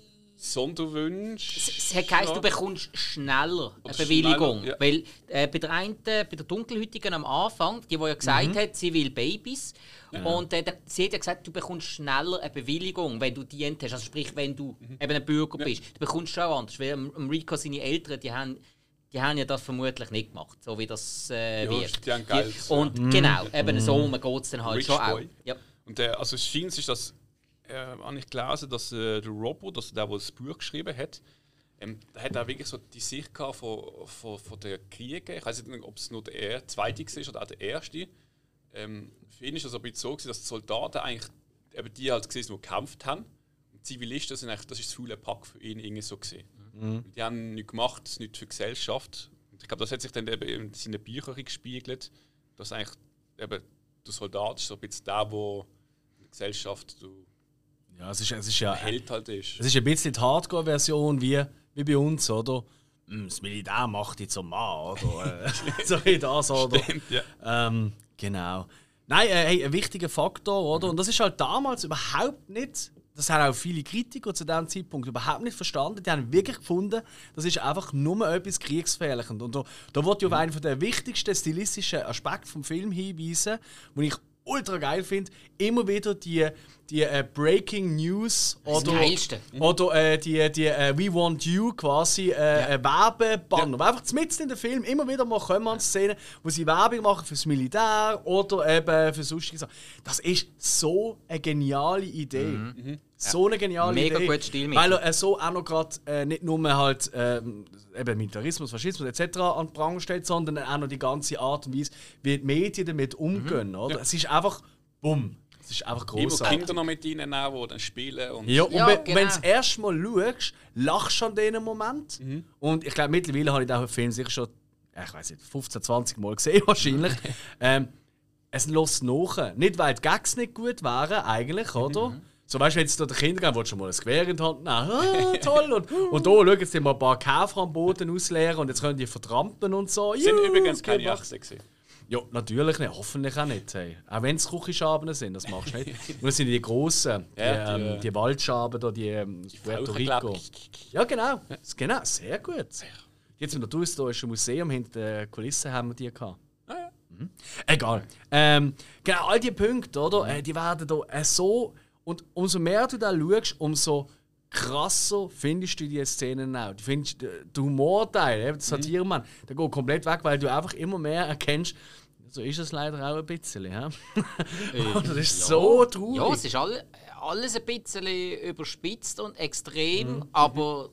Sonderwünsche. Es hat geheißen, du bekommst schneller eine Oder Bewilligung. schneller, ja. Weil äh, bei der einen, bei der Dunkelhütigen am Anfang, die, die ja gesagt hat, sie will Babys. Und äh, der- sie hat ja gesagt, du bekommst schneller eine Bewilligung, wenn du dient hast. Also sprich, wenn du eben ein Bürger bist. Du bekommst schon anders. Weil am- am Rico seine Eltern, die haben, die haben ja das vermutlich nicht gemacht, so wie das äh, Ja, wird. die haben Geld, ja. Und genau, eben so geht es dann halt Rich schon auch. boy. Ja. Und der, also es scheint sich, dass äh, habe ich gelesen, dass äh, der Robbo, dass der, der das Buch geschrieben hat, ähm, der hat auch wirklich so die Sicht gehabt von, von, von der Kriege. Ich weiß nicht, ob es nur der er- zweite war oder auch der erste. Ähm, für ihn ist das ein bisschen so, gewesen, dass die Soldaten eigentlich eben die halt gesehen, die gekämpft haben. Und die Zivilisten sind eigentlich, das ist das faule Pack für ihn irgendwie so gesehen. Die haben nichts gemacht, nichts für die Gesellschaft. Und ich glaube, das hat sich dann eben in seinen Büchern gespiegelt, dass eigentlich eben der Soldat ist so ein bisschen der, der in der Gesellschaft du Ja, es ist, es ist ja Held halt ist. Es ist ein bisschen die Hardcore-Version wie, wie bei uns, oder? Hm, Das Militär macht jetzt zum Mann, oder? [LAUGHS] Äh, [LAUGHS] so wie das, oder? Stimmt, ja. Ähm, genau. Nein, äh, hey, ein wichtiger Faktor, oder? Und das ist halt damals überhaupt nicht. Das haben auch viele Kritiker zu diesem Zeitpunkt überhaupt nicht verstanden. Die haben wirklich gefunden, das ist einfach nur etwas Kriegsfährliches. Und da, da wollte ich auf einen der wichtigsten stilistischen Aspekte vom Film hinweisen, den ich ultra geil finde. Immer wieder die, die äh, Breaking News oder, Geilste. oder äh, die, die äh, We Want You quasi äh, äh, Werbebanner. Ja. Einfach mitten in den Film immer wieder mal kommen an Szenen, wo sie Werbung machen fürs Militär oder eben für sonstige Sachen. Das ist so eine geniale Idee. So eine geniale Mega Idee. gutes Stilmittel. Weil er äh, so auch noch gerade äh, nicht nur halt ähm, eben Militarismus, Faschismus etc. an den Pranger stellt, sondern auch noch die ganze Art und Weise, wie die Medien damit umgehen. Oder? Es ist einfach bumm. Es ist einfach Immer großartig. Kinder noch mit reinnehmen, die dann spielen. Und Ja, und Ja, wenn, genau. wenn du das erste Mal schaust, lachst du an diesen Moment. Mhm. Und ich glaube, mittlerweile habe ich den Film sicher schon, ja, ich weiß nicht, 15, 20 Mal gesehen [LAUGHS] wahrscheinlich. [LAUGHS] ähm, es lässt nach. Nicht, weil die Gags nicht gut wären, eigentlich, oder? Mhm. So weißt du, wenn es da den Kindern willst du schon mal ein Gewehr in die Hand nehmen. Ah, [LAUGHS] toll! Und, und da schauen sie mal ein paar Käfer am Boden ausleeren und jetzt können die vertrampen und so. sind Juhu, übrigens keine. Jachse gewesen. Ja, natürlich nicht. Hoffentlich auch nicht. Hey. Auch wenn es Küchenschaben sind, das machst du nicht. [LAUGHS] Nur sind die grossen, die, Ja, die, ähm, äh, die Waldschaben, da, die, ähm, aus Puerto Rico. Ja, genau. Genau, sehr gut. Jetzt im naturhistorischen Museum hinter der Kulisse haben wir die gehabt. Ah, ja. Mhm. Egal. Ähm, genau, all die Punkte, oder? Äh, die werden da äh, so. Und umso mehr du da schaust, umso krasser findest du die Szenen auch. Du findest äh, der Humorteil, der Satiremann, der geht komplett weg, weil du einfach immer mehr erkennst, so ist es leider auch ein bisschen. Ja? [LAUGHS] das ist so traurig. Ja, es ist all, alles ein bisschen überspitzt und extrem, Mhm. aber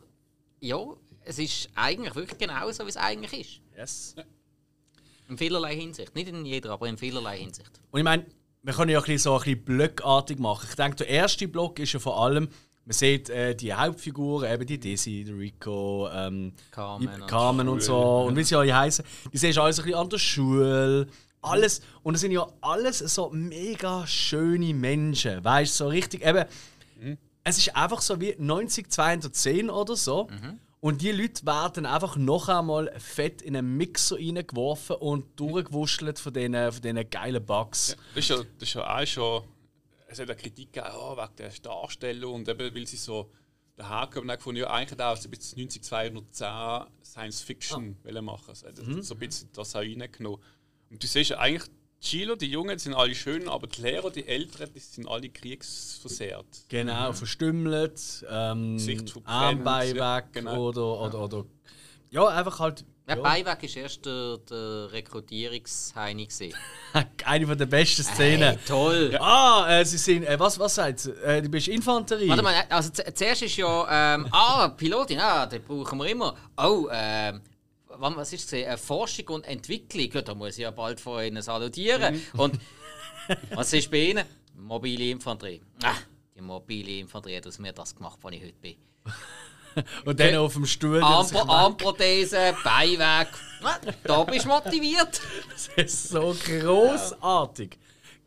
ja, es ist eigentlich wirklich genau so, wie es eigentlich ist. yes. In vielerlei Hinsicht. Nicht in jeder, aber in vielerlei Hinsicht. Und ich meine, wir können ja ein bisschen so ein bisschen blockartig machen. Ich denke, der erste Block ist ja vor allem, man sieht äh, die Hauptfiguren, eben die der Rico, ähm, Carmen und Carmen und so, und wie sie alle heißen. Die siehst du alles ein bisschen an der Schule. Alles. Und es sind ja alles so mega schöne Menschen. Weißt du, so richtig eben. Es ist einfach so wie 90, 210 oder so. Und die Leute werden einfach noch einmal fett in einen Mixer reingeworfen und durchgewuschelt von diesen, von diesen geilen Bugs. Das ist ja, das ist ja auch schon. Es hat eine Kritik gegeben, oh, wegen der Darstellung und eben, weil sie so daherkommen und gefunden, ja, eigentlich auch so ein bisschen 90, 210 Science Fiction wollen machen. Also, hat so ein bisschen das auch reingenommen. Und du siehst ja eigentlich, Schüler, die Jungen, sind alle schön, aber die Lehrer, die Älteren, die sind alle kriegsversehrt. Genau, verstümmelt, ähm, Armbein ja, weg genau. oder, oder, oder. Ja, einfach halt. Ja, Ja. Beiweg war erst der, der Rekrutierungsheini. [LAUGHS] Eine von der besten Szenen. Hey, toll! Ah, äh, sie sind. Äh, was, was sagt sie? Äh, du bist Infanterie. Warte mal, also z- zuerst ist ja, ähm, ah, Pilotin, ah, den brauchen wir immer. Oh, ähm, was ist es? gewesen? Äh, Forschung und Entwicklung, ja, da muss ich ja bald von Ihnen salutieren. Und [LAUGHS] was ist bei Ihnen? Mobile Infanterie. Ah, die mobile Infanterie hat aus mir das gemacht, wo ich heute bin. [LAUGHS] Und dann auf dem Stuhl. Arm, sich weg- [LAUGHS] Armprothese. Ah, Da bist du motiviert. Das ist so großartig.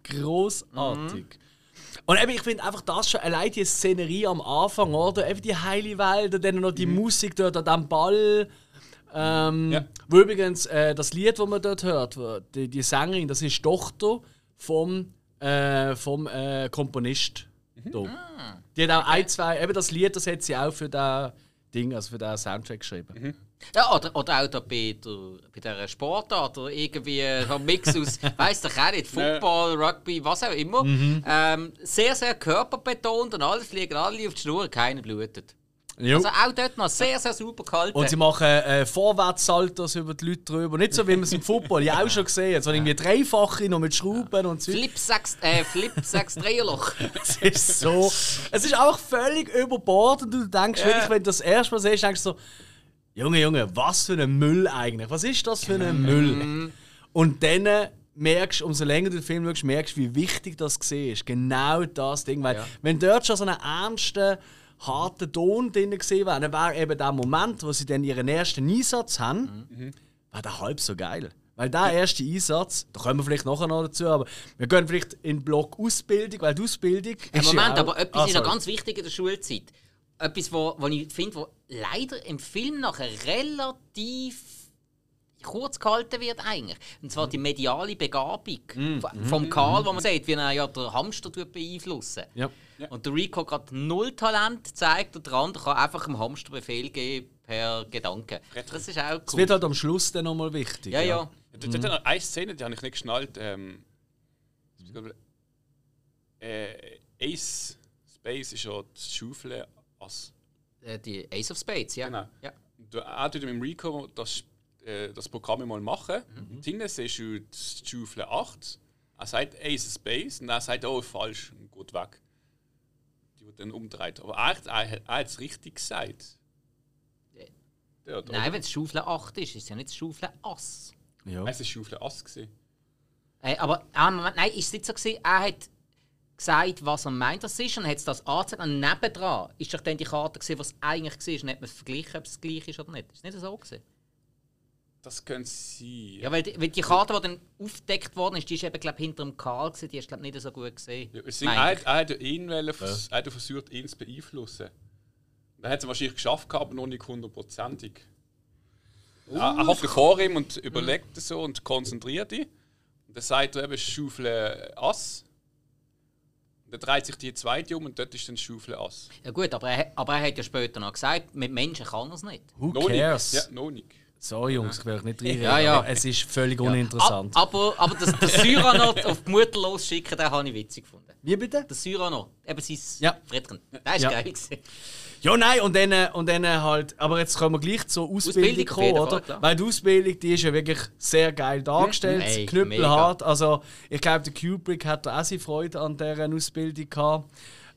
Großartig. Und eben, ich finde einfach das schon allein die Szenerie am Anfang, oder? Eben die heile Welt und dann noch die Musik dort an diesem Ball. Ähm, Ja. Wo übrigens äh, das Lied, das man dort hört, die, die Sängerin, das ist Tochter vom, äh, vom äh, Komponist. Da. Die hat auch ein, zwei, eben das Lied, das hat sie auch für das Ding, also für den Soundtrack geschrieben. Ja, oder, oder auch da bei, der, bei dieser Sportart oder irgendwie ein Mix aus, [LAUGHS] weiss doch auch nicht, Football, Rugby, was auch immer. Ähm, sehr, sehr körperbetont und alles fliegen alle auf die Schnur, keiner blutet. Jo. Also auch dort noch sehr, sehr super gehalten. Und sie machen äh, Vorwärtssaltos über die Leute drüber. Nicht so wie man es im Football ja auch schon gesehen hat, sondern irgendwie dreifache noch mit Schrauben und so. Flip 6, äh, Flip 6 Dreierloch. [LAUGHS] Es ist so. Es ist einfach völlig überbordend. Du denkst wirklich, wenn du das erste Mal siehst, denkst du so: Junge, Junge, was für ein Müll eigentlich? Was ist das für ein Müll? Und dann merkst du, umso länger du den Film schaust, merkst du, wie wichtig das gesehen ist. Genau das Ding. Weil, wenn dort schon so einen ernsten, harten Ton drin gesehen wäre, dann wäre eben der Moment, wo sie dann ihren ersten Einsatz haben, wäre der halb so geil. Weil der erste Einsatz, da kommen wir vielleicht nachher noch dazu, aber wir gehen vielleicht in den Block Ausbildung, weil die Ausbildung Hey, ist Moment, ja aber etwas Ah, ist noch ganz wichtig in der Schulzeit. Etwas, wo ich finde, wo leider im Film nachher relativ kurz gehalten wird eigentlich. Und zwar die mediale Begabung Mm. v- vom Karl, wo man sagt, wie er ja den Hamster beeinflussen. Ja. Und der Rico gerade null Talent zeigt und der andere kann einfach dem Hamster Befehl geben per Gedanken. Das ist auch Es cool. wird halt am Schluss dann nochmal wichtig. ja, ja. Dort hat noch eine Szene, die habe ich nicht geschnallt. Ähm, äh, Ace Space ist ja das Schaufel Ass. Äh, Die Ace of Spades, ja. Genau. ja. Du auch mit dem Rico das, äh, das Programm mal machen. Mhm. Und hinten siehst du das Schaufel 8. Er sagt Ace Space und er sagt, oh, falsch und geht weg. Die wird dann umdreht. Aber er, er, er hat es richtig gesagt. Dort, Nein, wenn es Schaufel 8 ist, ist es ja nicht Schaufel Ass. Ja. Es war Schaufel Ass. Gewesen. Äh, aber ah, Moment, nein, ist es nicht so gewesen, er hat gesagt, was er meint, das ist, und hat es das angezeigt. Und nebendran ist doch dann die Karte gesehen, was es eigentlich war, und hat man verglichen, ob es gleich ist oder nicht. Ist nicht so gewesen? Das könnte sein. Ja, weil die, weil die Karte, die dann aufgedeckt worden ist, die ist eben, glaube hinter dem Karl gewesen, die hast glaube nicht so gut gesehen. Ja, deswegen, er, er hat ja ihn wollen vers er hat ja versucht, ihn zu beeinflussen. Er hat es wahrscheinlich geschafft, gehabt, aber noch nicht hundertprozentig. Er, er hockt vor ihm und überlegt so und konzentriert ihn. Und dann sagt er eben Schaufel Ass. Und dann dreht sich die zweite um und dort ist dann Schaufel Ass. Ja gut, aber er, aber er hat ja später noch gesagt, mit Menschen kann er es nicht. Who Noch nicht. cares? Ja, noch nicht. So, Jungs, ich will euch nicht reinreden. Ja, ja. Es ist völlig uninteressant. Ab, aber aber das, das Cyrano auf die Mutter losschicken, den habe ich witzig gefunden. Wie bitte? Der Cyrano, eben sein Ja. Frittchen. Der ist Ja. geil gewesen. Ja, nein, und dann, äh, und dann äh, halt. Aber jetzt können wir gleich zur Ausbildung, Ausbildung, kommen, jeden oder? Fall, klar. Weil die Ausbildung, die ist ja wirklich sehr geil dargestellt, Ey, knüppelhart. Also, ich glaube, der Kubrick hat da auch seine Freude an dieser Ausbildung gehabt.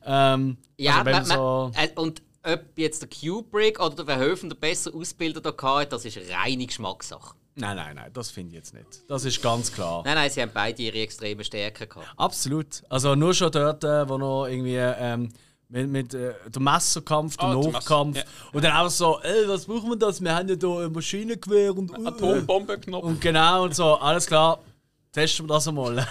Ähm, Ja, also wenn man, so, man, äh, und ob jetzt der Kubrick oder der Verhoeven der besser Ausbilder da hatte, das ist reine Geschmackssache. Nein, nein, nein, das finde ich jetzt nicht. Das ist ganz klar. Nein, nein, sie haben beide ihre extremen Stärken gehabt. Absolut. Also nur schon dort, äh, wo noch irgendwie ähm, mit, mit äh, dem Messerkampf, der Ah, der Nachkampf. Messer, Und dann auch so, ey, was brauchen wir das? Wir haben ja hier ein Maschinengewehr und. äh, Atombombenknopf. Und genau und so, alles klar. Testen wir das einmal.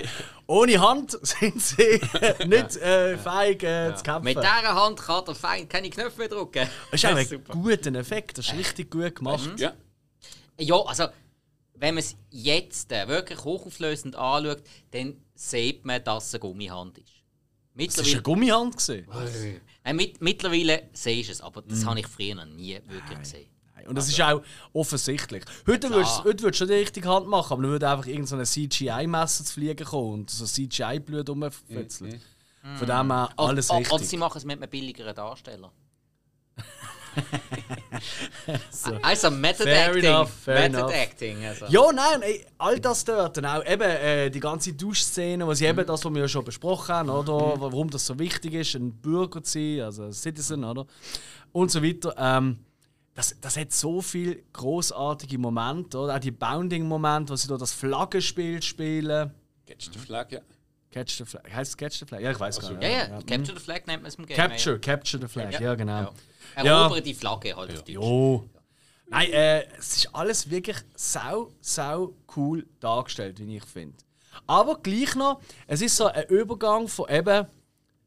[LAUGHS] Ohne Hand sind sie [LAUGHS] nicht äh, fähig äh, zu kämpfen. Mit dieser Hand kann der Feind keine Knöpfe mehr drücken. Das ist auch [LAUGHS] ein Super. guter Effekt, das ist richtig gut gemacht. Ja. Ja, also, wenn man es jetzt äh, wirklich hochauflösend anschaut, dann sieht man, dass es eine Gummihand ist. Das war Mittlerweile, eine Gummihand. Gewesen. Nein, mit, mittlerweile siehst du es, aber Mhm. das habe ich früher noch nie wirklich gesehen. Und das ist auch offensichtlich. Heute würdest heute würdest du schon die richtige Hand machen, aber dann würde einfach irgendein so eine CGI-Messer zu fliegen kommen und so CGI-Blut rumfetzelt. Von dem her alles richtig. Oder sie machen es mit einem billigeren Darsteller. [LAUGHS] Also Method Fair Acting. enough, fair Method enough. Acting. Also. Ja, nein, ey, all das dort. Und auch eben äh, die ganze Duschszene, wo sie eben das, was wir ja schon besprochen haben, oder? Warum das so wichtig ist, ein Bürger zu sein, also ein Citizen, oder? Und so weiter. Ähm, das, das hat so viele großartige Momente, oder? Auch die Bounding-Momente, wo sie da das Flaggenspiel spielen. Catch the Flag, ja. Catch the Flag. Heißt es Catch the Flag? Ja, ich weiß gar nicht. Ja, ja, Capture the Flag nennt man es im Game. Capture, Capture the Flag, ja, genau. Ja. Ja. Erobere die Flagge halt auf Deutsch. Jo. Nein, äh, es ist alles wirklich sau, sau cool dargestellt, wie ich finde. Aber gleich noch, es ist so ein Übergang von eben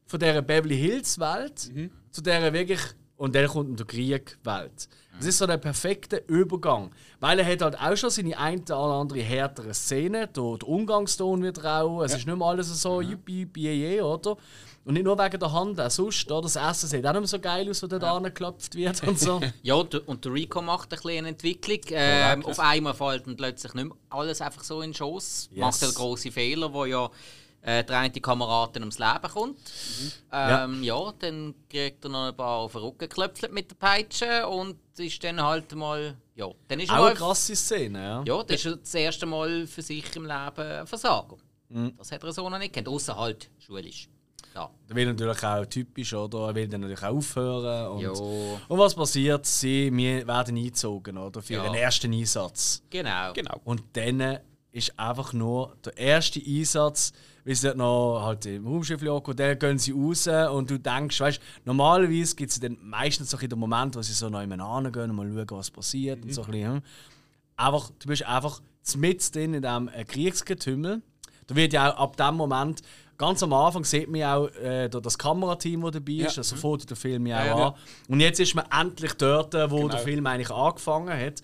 von dieser Beverly Hills Welt zu der wirklich und dann kommt der Krieg Welt. Das ist so der perfekte Übergang. Weil er hat halt auch schon seine ein oder andere härtere Szene. Der, der Umgangston wird rau. Es ist nicht mehr alles so yippie, yippie, oder? Und nicht nur wegen der Hand, auch sonst. Oder? Das Essen sieht auch nicht mehr so geil aus, wenn da ja. wird und so. [LAUGHS] ja, und der Rico macht ein bisschen eine Entwicklung. Ähm, auf einmal fällt dann plötzlich nicht mehr alles einfach so in den Schoss. Yes. Macht einen grossen Fehler, wo ja äh, der eine Kameraden ums Leben kommt. Mhm. Ähm, ja. ja. dann kriegt er noch ein paar auf den Rücken geklopft mit der Peitsche und ist dann halt mal. Ja, dann ist Auch eine krasse Szene, ja. Ja, das ist das erste Mal für sich im Leben ein Versager. Mhm. Das hat er so noch nicht kennt, außer halt schulisch. Ja. Das will natürlich auch typisch, oder? Er will dann natürlich auch aufhören. Und, und was passiert? Sie wir werden eingezogen, oder? Für ja. den ersten Einsatz. Genau. genau. Und dann ist einfach nur der erste Einsatz wie sie noch halt im Raumschiff und dann gehen sie raus und du denkst, weißt normalerweise gibt es dann meistens so den Moment, wo sie so noch jemanden gehen und mal schauen, was passiert mhm. und so ein bisschen. Hm. Einfach, du bist einfach mit drin in diesem äh, Kriegsgetümmel. Da wird ja auch ab dem Moment, ganz am Anfang sieht man auch äh, das Kamerateam, das dabei ist, ja. also fotot der Film ja auch ja, ja, an. Und jetzt ist man endlich dort, wo genau. der Film eigentlich angefangen hat.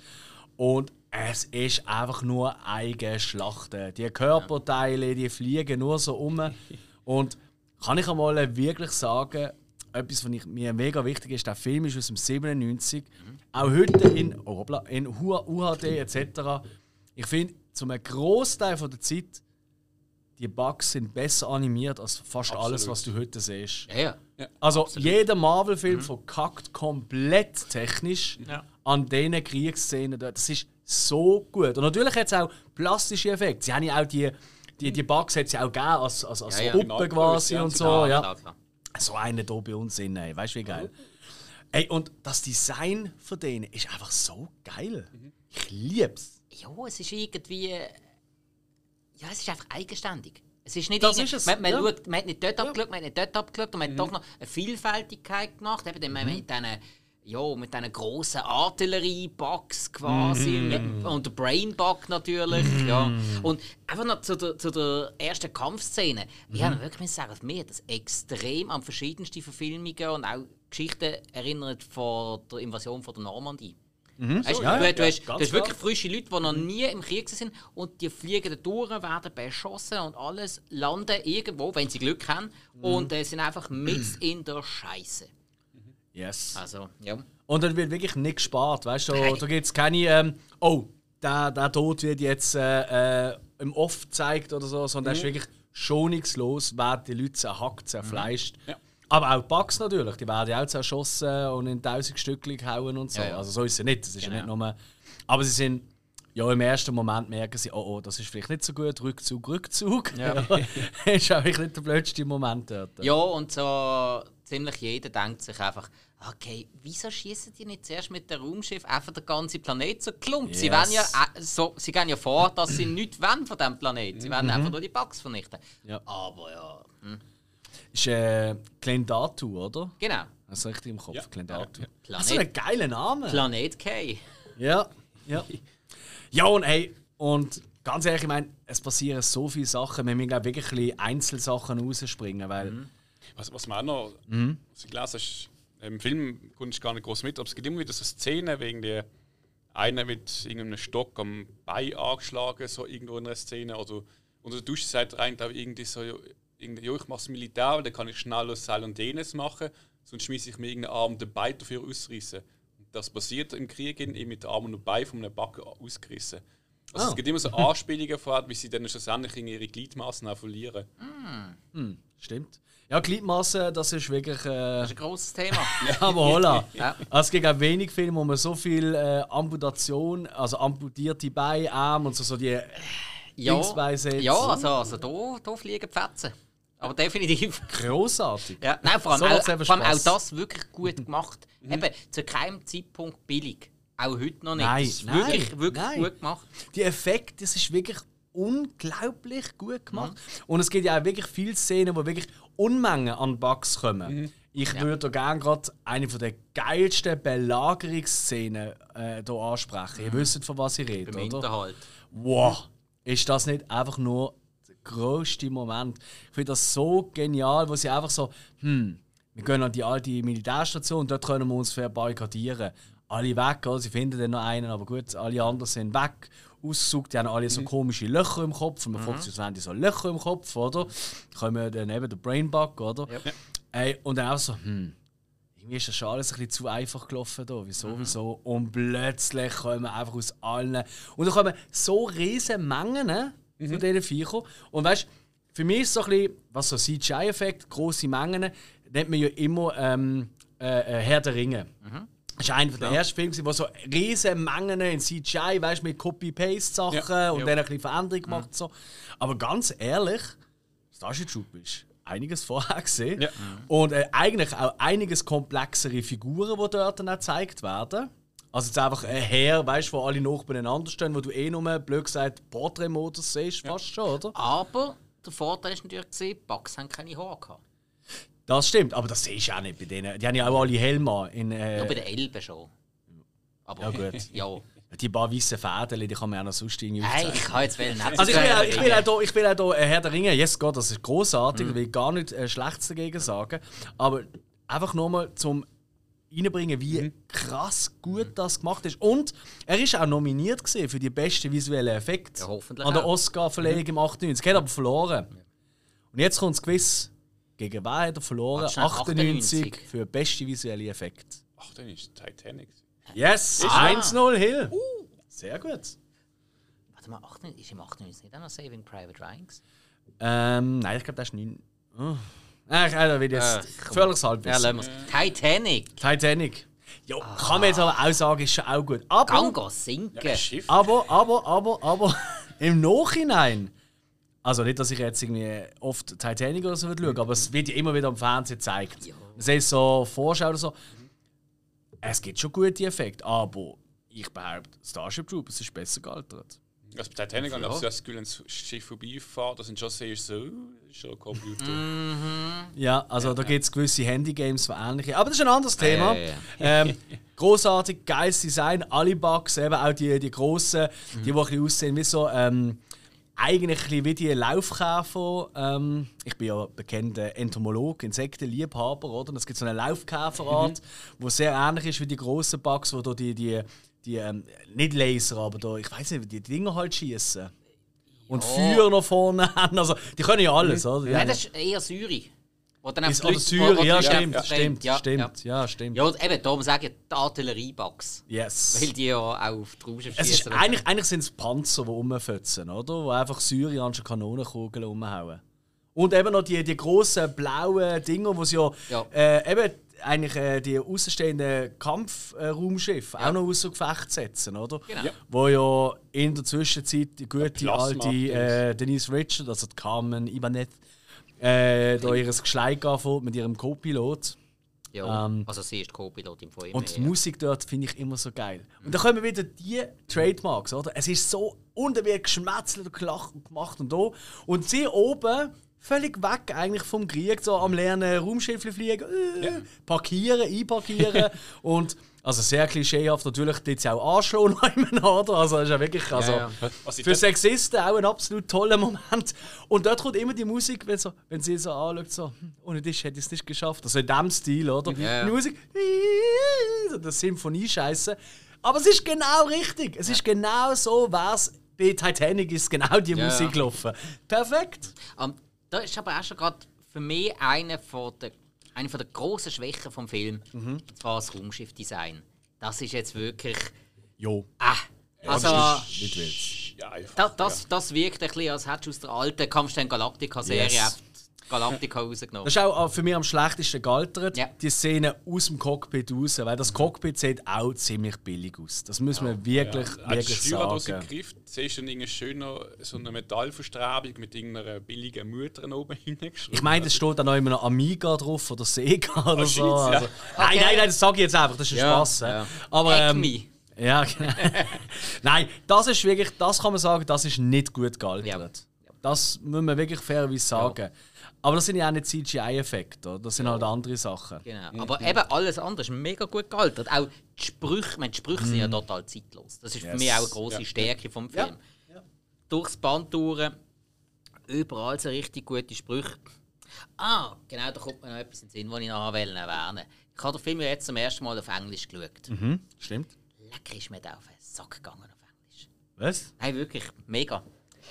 Und es ist einfach nur eigene Schlachten. Die Körperteile, die fliegen nur so um. [LAUGHS] Und kann ich einmal wirklich sagen, etwas, was mir mega wichtig ist, der Film ist aus dem 97. Mhm. Auch heute in, oh, in UHD etc. Ich finde, zum Großteil der Zeit, die Bugs sind besser animiert als fast Absolut. alles, was du heute siehst. Ja, ja. Also Absolut. jeder Marvel-Film mhm. verkackt komplett technisch ja. an diesen Kriegsszenen. Das ist so gut. Und natürlich hat es auch plastische Effekte. Sie haben ja auch die, die, die Bugs hat auch gegeben, als, als, als ja, ja, Puppe genau. quasi und so. Ja. So eine hier bei uns in, ey. weißt du wie geil? Ey, und das Design von denen ist einfach so geil. Mhm. Ich lieb's. Ja, es ist irgendwie. Ja, es ist einfach eigenständig. Es ist nicht das ist es. Man, man, ja. schaut, man hat nicht dort ja. abgeschaut, man hat nicht dort abgeschaut und man mhm. hat doch noch eine Vielfältigkeit gemacht. Eben, mhm. mit diesen ja, mit diesen grossen Artillerie-Bugs quasi. Mm. Und der Brain-Bug natürlich. Mm. Ja. Und einfach noch zu der, zu der ersten Kampfszene. Wir mm. haben wirklich sagen, mir das extrem an verschiedenste Verfilmungen und auch Geschichten erinnert von der Invasion von der Normandie. Mhm. Weißt, so, ja, du, du, hast, du hast wirklich frische Leute, die noch nie im Krieg sind und die fliegen da durch, werden beschossen und alles, landen irgendwo, wenn sie Glück haben mhm. und äh, sind einfach mit in der Scheiße. Yes. Also, ja. Und dann wird wirklich nicht gespart, weißt du? Da, da gibt es keine, ähm, oh, der, der Tod wird jetzt äh, äh, im Off gezeigt oder so, sondern mhm. ist wirklich schonungslos, werden die Leute zerhackt, zerfleischt. Mhm. Ja. Aber auch die Bugs natürlich, die werden auch zerschossen und in tausend Stückchen gehauen und so. Ja, ja. Also so ist es nicht, das ist genau. ja nicht nur... Aber sie sind... Ja, im ersten Moment merken sie, oh, oh, das ist vielleicht nicht so gut, Rückzug, Rückzug. Ja. [LAUGHS] ja ist auch nicht der blödste Moment dort. Ja, und so ziemlich jeder denkt sich einfach, okay, wieso schießen die nicht zuerst mit dem Raumschiff einfach den ganzen Planet so klump? Yes. Sie, ja, äh, so, sie gehen ja vor, dass sie nichts wollen von diesem Planeten. Sie wollen mhm. einfach nur die Bugs vernichten. Ja. Aber ja. Hm. Ist äh, Glendatu, oder? Genau. Das ist richtig im Kopf, ja. Glendatu. Ja. Planet, das ist ein geiler Name. Planet K. Ja, ja. ja, und hey, und ganz ehrlich, ich meine, es passieren so viele Sachen, wir müssen wirklich Einzelsachen rausspringen, weil. Mhm. Was, was man auch noch mhm. was ich gelesen ist, im Film komme ich gar nicht groß mit, aber es gibt immer wieder so Szenen wegen der einer mit irgendeinem Stock am Bein angeschlagen, so irgendwo in einer Szene. Oder unter der Dusche sagt rein, da irgendwie so, irgendwie, ja, ich mache das Militär, dann kann ich schnell Seil und Denes machen, sonst schmeiße ich mir irgendeinen Arm den Bein dafür ausreißen. Das passiert im Krieg eben mit dem Arm und dem Bein von einem Backen ausgerissen. Also oh. es gibt immer so Anspielungen vor, wie sie dann schlussendlich ihre Gliedmaßen auch verlieren. Mm. Hm, stimmt. Ja, Gliedmasse, das ist wirklich. Äh, das ist ein großes Thema. [LAUGHS] ja, aber holla. ja. Also, es gibt auch wenig Filme, wo man so viel äh, Amputation, also amputierte Beine, Arme und so, so die ja, Ja, also, also da, da fliegen die Fetzen. Aber definitiv. [LAUGHS] Großartig. Ja, nein, vor allem, so auch, vor allem auch das wirklich gut gemacht. [LAUGHS] Mhm. Eben zu keinem Zeitpunkt billig. Auch heute noch nicht. Nein, das ist nein, wirklich, wirklich nein. gut gemacht. Die Effekte, das ist wirklich unglaublich gut gemacht. Mhm. Und es gibt ja auch wirklich viele Szenen, wo wirklich Unmengen an Bugs kommen. Mhm. Ich ja. würde gerne gerade eine der geilsten Belagerungsszenen äh, hier ansprechen. Mhm. Ihr wisst, von was ich rede, Im oder? Halt. Wow! Ist das nicht einfach nur der größte Moment? Ich finde das so genial, wo sie einfach so, hm, wir gehen an die alte Militärstation dort können wir uns verbarrikadieren. Alle weg, oder? sie finden dann noch einen, aber gut, alle anderen sind weg. Ausgesucht, die haben alle so komische Löcher im Kopf. Und man fragt sich, was haben die so Löcher im Kopf, oder? Kommen dann eben der Brainbug, oder? Ey, und dann auch so, hm, irgendwie ist das schon alles ein bisschen zu einfach gelaufen da. Wieso, wieso? Und plötzlich kommen einfach aus allen. Und dann kommen so riesige Mengen ne, von diesen Viechern. Und weißt für mich ist so ein bisschen, was so CGI-Effekt, grosse Mengen, nennt man ja immer ähm, äh, äh, Herr der Ringe. Das ist einer der ersten Filme, wo so riesige Mengen in CGI, weißt mit Copy-Paste-Sachen Ja, und ja. dann ein bisschen Veränderung gemacht. So. Aber ganz ehrlich, Starship Troopers ist einiges vorher gesehen. Ja. Und äh, eigentlich auch einiges komplexere Figuren, die dort dann auch gezeigt werden. Also jetzt einfach ein Herr, weißt du, wo alle noch beieinander stehen, wo du eh nur, blöd gesagt, Porträtmodus siehst, fast schon, oder? Aber der Vorteil ist natürlich, gewesen, Bugs haben keine Haare gehabt. Das stimmt, aber das siehst du auch nicht bei denen. Die haben ja auch alle Helme an. in. Äh, bei den Elben schon. Aber Ja, gut. [LAUGHS] ja. die paar weißen Fäden, die kann man auch noch sonst irgendwie aufzeigen. ich kann jetzt wählen. Also ich will, auch- ich will auch hier, ich will auch hier äh, Herr der Ringe, yes Gott, das ist großartig, ich will gar nicht äh, Schlechtes dagegen sagen, aber einfach nur mal zum reinbringen, wie krass gut das gemacht ist. Und er ist auch nominiert für die besten visuellen Effekte Ja, hoffentlich an der. Oscar-Verleihung im 98. Er hat aber verloren. Und jetzt kommt es gewiss, gegen wen hat er verloren? Warte schnell, 98 98. für beste visuelle Effekte. Ach, dann ist Titanic. Yes, Ah. 1-0 Hill. Sehr gut. Warte mal, 98, ist im 98 nicht auch noch Saving Private Ryan? gewesen? Ähm, nein, ich glaube, das ist 9. Oh. Ah, ich äh, will jetzt Äh, komm. völlig Ja, halbwissen. wir's. Titanic. Titanic. Ja, kann man jetzt aber auch sagen, ist schon auch gut. Aber, Gango sinken. Ja, aber, aber, aber, aber, [LAUGHS] im Nachhinein. Also nicht, dass ich jetzt irgendwie oft Titanic oder so schaue, aber es wird ja immer wieder am Fernsehen gezeigt. Ja. Man sieht so Vorschau oder so. Es gibt schon gute Effekte, aber ich behaupte, Starship Troopers ist besser gealtert. Also bei Titanic habe ich das Gefühl, wenn das Schiff vorbeifährt, das sind schon sehr so, das ist schon ein Computer. Ja, also da gibt es gewisse Handygames, die ähnliche. Aber das ist ein anderes Thema. ja, [LAUGHS] ja. Ähm, großartig, geiles Design, alle Bugs, eben auch die, die grossen, die, die ein bisschen aussehen wie so. Ähm, eigentlich ein bisschen wie die Laufkäfer. Ähm, ich bin ja bekannter Entomologe, Insektenliebhaber, oder? Und es gibt so eine Laufkäferart, die sehr ähnlich ist wie die grossen Bugs, wo die, die, die ähm, nicht Laser, aber da, ich weiß nicht, die Dinger halt schießen. Und Feuer noch vorne haben. Also, die können ja alles, oder? Die Nein, haben- das ist eher Säure. Oder dann ist, Leute- oder Syrien, ja, stimmt, einfach stimmt, ja, stimmt, ja, stimmt. Ja, ja eben, darum sage ich die Artilleriebugs. Yes. Weil die ja auch auf die ist, schießen. eigentlich eigentlich sind es Panzer, die rumfetzen, oder? Die einfach an Kanonenkugeln umhauen. Und eben noch die, die grossen blauen Dinger, die sie ja, Ja. Äh, eben eigentlich äh, die außenstehenden Kampfraumschiffe auch noch außer Gefecht setzen, oder? Genau. Ja. Wo ja in der Zwischenzeit die gute alte äh, Denise Richard, also die Carmen Ibanez, äh, da ihr Geschleik anfängt mit ihrem Co-Pilot. ja, ähm, also sie ist Co-Pilotin von ihm. Und die ja. Musik dort finde ich immer so geil. Und dann kommen wieder die Trademarks, oder? Es ist so unten wie geschmetzelt und gelacht und gemacht und da. Und sie oben völlig weg eigentlich vom Krieg, so am lernen Raumschiffe fliegen, äh, parkieren, einparkieren [LAUGHS] und also sehr klischeehaft natürlich, dort auch noch [LAUGHS] oder? Also das ist ja wirklich, also ja. Was ich für Sexisten auch ein absolut toller Moment. Und dort kommt immer die Musik, wenn, so, wenn sie so anschaut, so, hm, ohne dich hätte ich es nicht geschafft. Also in diesem Stil, oder? Ja, ja. Die Musik, so [LAUGHS] das Symphonie-Scheiße. Aber es ist genau richtig. Es ist genau so, was bei Titanic ist genau die Ja, Musik ja. gelaufen. Perfekt. Ähm, da ist aber auch schon gerade für mich eine von der, eine von der grossen Schwächen vom Film, Mhm. und zwar das Raumschiffdesign. Das ist jetzt wirklich. Jo. Ah, also. Ja, einfach. das, das, das wirkt ein bisschen, als hättest du aus der alten Kampfstein Galactica-Serie Yes. Galactica [LAUGHS] rausgenommen. Das ist auch für mich am schlechtesten gealtert, Ja. die Szene aus dem Cockpit raus. Weil das Cockpit sieht auch ziemlich billig aus. Das muss man wirklich, Ja, wirklich als Steuerrad sagen. Griff, siehst du dann schöner so eine Metallverstrebung mit irgendeiner billigen Mutter oben [LAUGHS] hingeschrieben. Ich meine, es steht da noch immer noch Amiga drauf oder Sega oder so. Scheisse, ja. Also, Nein, Okay. nein, nein, das sage ich jetzt einfach, das ist ein Ja, Spaß. ja. Aber, ähm, ja, [LAUGHS] genau. nein, das ist wirklich, das kann man sagen, das ist nicht gut gealtert. Ja. Das muss man wirklich fairerweise sagen. Aber das sind ja auch nicht CGI-Effekte, das sind halt andere Sachen. Genau. Aber eben alles andere ist mega gut gealtert. Auch die Sprüche, meine, die Sprüche sind ja total zeitlos. Das ist für Yes. mich auch eine große Ja. Stärke vom Ja. Film. Durchs Band durch, überall so richtig gute Sprüche. Ah, genau, da kommt mir noch etwas in den Sinn, was ich noch erwähnen wollte. Ich habe den Film ja jetzt zum ersten Mal auf Englisch geschaut. Mhm, stimmt. Lecker ist mir der auf den Sack gegangen auf Englisch. Was? Nein, wirklich, mega.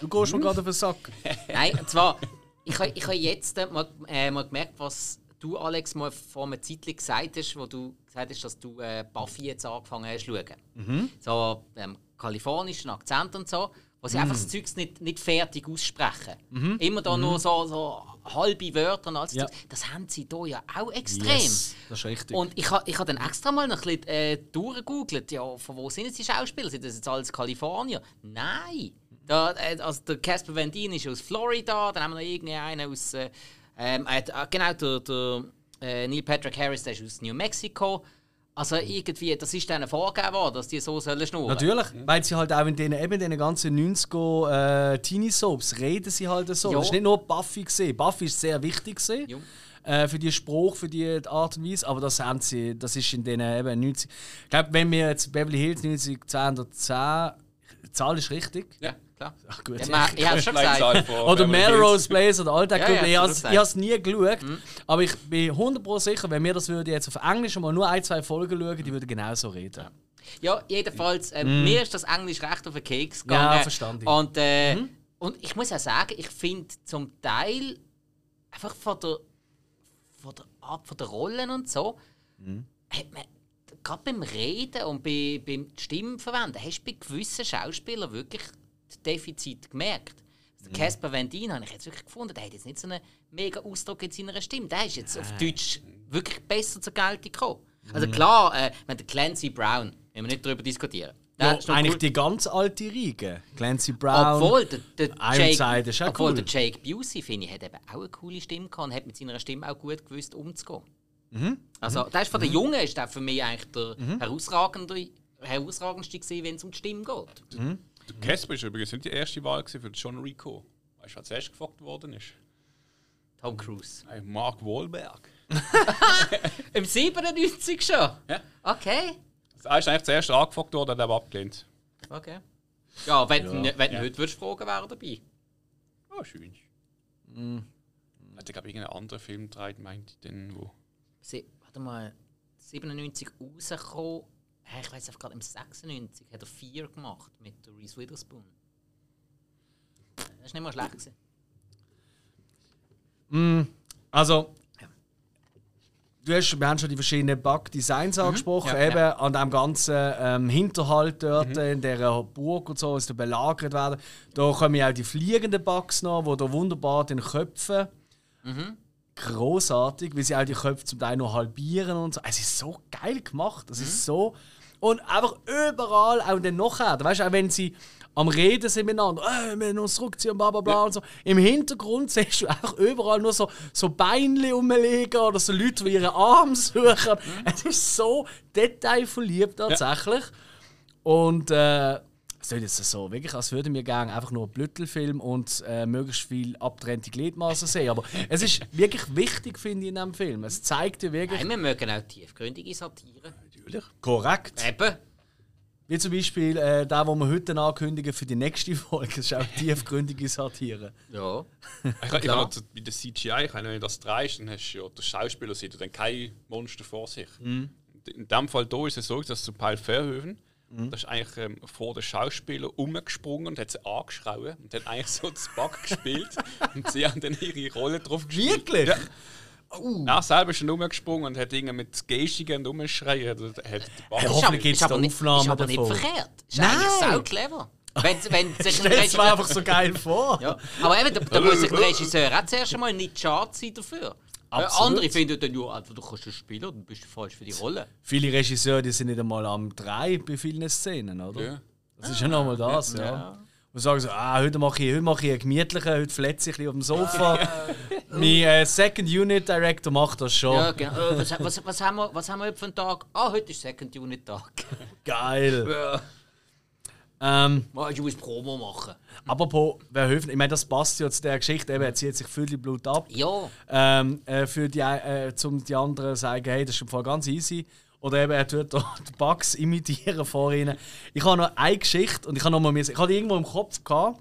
Du gehst mir gerade auf den Sack. [LAUGHS] Nein, und zwar, ich habe ich ha jetzt äh, mal, äh, mal gemerkt, was du, Alex, mal vor einer Zeit gesagt hast, wo du gesagt hast, dass du äh, Buffy jetzt angefangen hast zu schauen. So ähm, kalifornischen Akzent und so, wo sie einfach das Zeugs nicht, nicht fertig aussprechen. Immer da nur so, so halbe Wörter und alles. Ja. Das haben sie hier ja auch extrem. Yes, das ist richtig. Und ich habe ich ha dann extra mal noch ein bisschen äh, durchgegoogelt, ja, von wo sind jetzt die Schauspieler? Sind das jetzt alles Kalifornier? Nein! Da, äh, also der Casper Van Dien ist aus Florida, dann haben wir noch irgendeinen aus. Äh, ähm, äh, genau, der, der äh, Neil Patrick Harris der ist aus New Mexico. Also irgendwie, das ist denen vorgegeben worden, dass die so sollen schnurren. Natürlich, weil sie halt auch in den, eben den ganzen 90er äh, Teenie-Soaps reden sie halt so. Ja. Das ist nicht nur Buffy gesehen. Buffy ist sehr wichtig gesehen. Jo. Äh, für die Spruch, für die Art und Weise, aber das haben sie, das ist in den eben 90. Ich glaube, wenn wir jetzt Beverly Hills 90210, die Zahl ist richtig. Ja, klar. Ach gut. Ja, man, ich habe schon gesagt. Oder. Melrose Place oder all das. Ja, ja, ich habe es nie geschaut. Aber ich bin 100% sicher, wenn wir das würden jetzt auf Englisch mal nur ein, zwei Folgen schauen, die würden genauso reden. Ja, jedenfalls, äh, mir ist das Englisch recht auf den Keks gegangen. Mhm. Ja, verstanden. Mhm. Und, äh, und ich muss auch sagen, ich finde zum Teil einfach von der, von der Art von der Rollen und so, Mhm. hat man gerade beim Reden und bei, beim Stimmenverwenden, hast du bei gewissen Schauspielern wirklich Defizit gemerkt. Also Mhm. Casper Van Dien habe ich jetzt wirklich gefunden, der hat jetzt nicht so einen mega Ausdruck in seiner Stimme. Der ist jetzt auf Deutsch wirklich besser zur Geltung gekommen. Mhm. Also klar, äh, wenn der Clancy Brown, wenn wir nicht darüber diskutieren. Ja, eigentlich cool. die ganz alte Riege. Clancy Brown. Obwohl der, der Jake, ist auch obwohl cool. der Jake Busey, finde ich, hat eben auch eine coole Stimme gehabt und hat mit seiner Stimme auch gut gewusst umzugehen. Mhm. Also, der ist von den Jungen ist der für mich eigentlich der herausragende, herausragendste gewesen, wenn es um die Stimme geht. Mhm. Casper ist übrigens nicht die erste Wahl für John Rico. Weißt du, wer zuerst gefragt worden ist? Tom Cruise. Hey, Mark Wahlberg. [LAUGHS] Im 97 schon? Ja. Okay. Er ist eigentlich zuerst angefragt worden, hat aber abgelehnt. Okay. Ja, wenn, Ja. wenn du heute würdest fragen, wäre er dabei. Oh, schön. Mm. Hat er, glaube ich, irgendeinen anderen Film gedreht, meint ich denn, wo? Sie, warte mal, 97 rausgekommen. Hey, Ich weiß einfach gerade, im 96 hat er vier gemacht mit der Reese Witherspoon. Das ist nicht mal schlecht. Gewesen. Also, du hast, wir haben schon die verschiedenen Bug-Designs angesprochen, Ja, eben an dem ganzen ähm, Hinterhalt dort in dieser Burg und so, als da belagert werden. Da kommen ja auch die fliegenden Bugs noch, die da wunderbar den Köpfen. Großartig, wie sie auch die Köpfe zum Teil noch halbieren und so. Es ist so geil gemacht. Es ist so. Und einfach überall, auch dann nachher, weißt du, auch wenn sie am Reden sind miteinander, äh, wir müssen uns zurückziehen, bla bla bla und so. Im Hintergrund siehst du einfach überall nur so, so Beinchen rumliegen oder so Leute, die ihren Arm suchen. Es ist so detailverliebt tatsächlich. Und äh, es ist jetzt so, wirklich, als würden wir gerne einfach nur Blüttelfilm und äh, möglichst viel abgetrennte Gliedmaßen sehen. Aber [LAUGHS] es ist wirklich wichtig, finde ich, in diesem Film. Es zeigt dir wirklich. Nein, wir mögen auch tiefgründige Satire. Natürlich. Korrekt. Eben. Wie zum Beispiel äh, der, den wir heute ankündigen für die nächste [LAUGHS] Folge. Das ist auch tiefgründige Satire. Ja. Ich, zu- bei der CGI, ich meine, wenn du das drehst, dann hast du ja den Schauspieler sieht du dann kein Monster vor sich. Mhm. In dem Fall hier ist es so, dass zu Paul Verhoeven, das ist eigentlich ähm, vor den Schauspieler umgesprungen und hat sie angeschrien und hat eigentlich so das Bug [LAUGHS] gespielt und sie haben dann ihre Rolle drauf gespielt. Wirklich? Ja. Er selber ist dann umgesprungen und hat irgendwie mit Gestigen und Umschreien hat, hat Hey, hoffentlich ist aber da nicht- Aufnahmen Ist aber nicht davon. verkehrt. Ist Nein. eigentlich sau clever. Wenn, wenn [LAUGHS] sich ein Stell es mir Regisseur- einfach so geil vor. Ja. Aber eben, da, da muss sich der Regisseur auch zuerst einmal nicht schade sein dafür. Weil Absolut. andere finden dann, ja, also, du kannst das spielen, dann bist du falsch für die Rolle. Viele Regisseure die sind nicht einmal am Drei bei vielen Szenen, oder? Ja. Das ist ja nochmal das, ja. Und sagen so, ah, heute mache ich, heute mache ich einen gemütlichen, heute fletze ich ein auf dem Sofa. [LAUGHS] mein äh, Second Unit Director macht das schon. Ja, genau. Äh, was, was, was, haben wir, was haben wir heute für einen Tag? Ah, heute ist Second Unit Tag. [LAUGHS] Geil. Ja. Ähm, du musst Promo machen. apropos, wer hilft, ich meine, das passt ja zu der Geschichte, eben, er zieht sich viel Blut ab. Ja. ähm, äh, für die, äh, zum die anderen sagen, hey, das ist im Fall ganz easy. Oder eben, er tut da die Bugs imitieren vor ihnen. Ich habe noch eine Geschichte und ich habe noch mal, müssen- ich hatte die irgendwo im Kopf gehabt.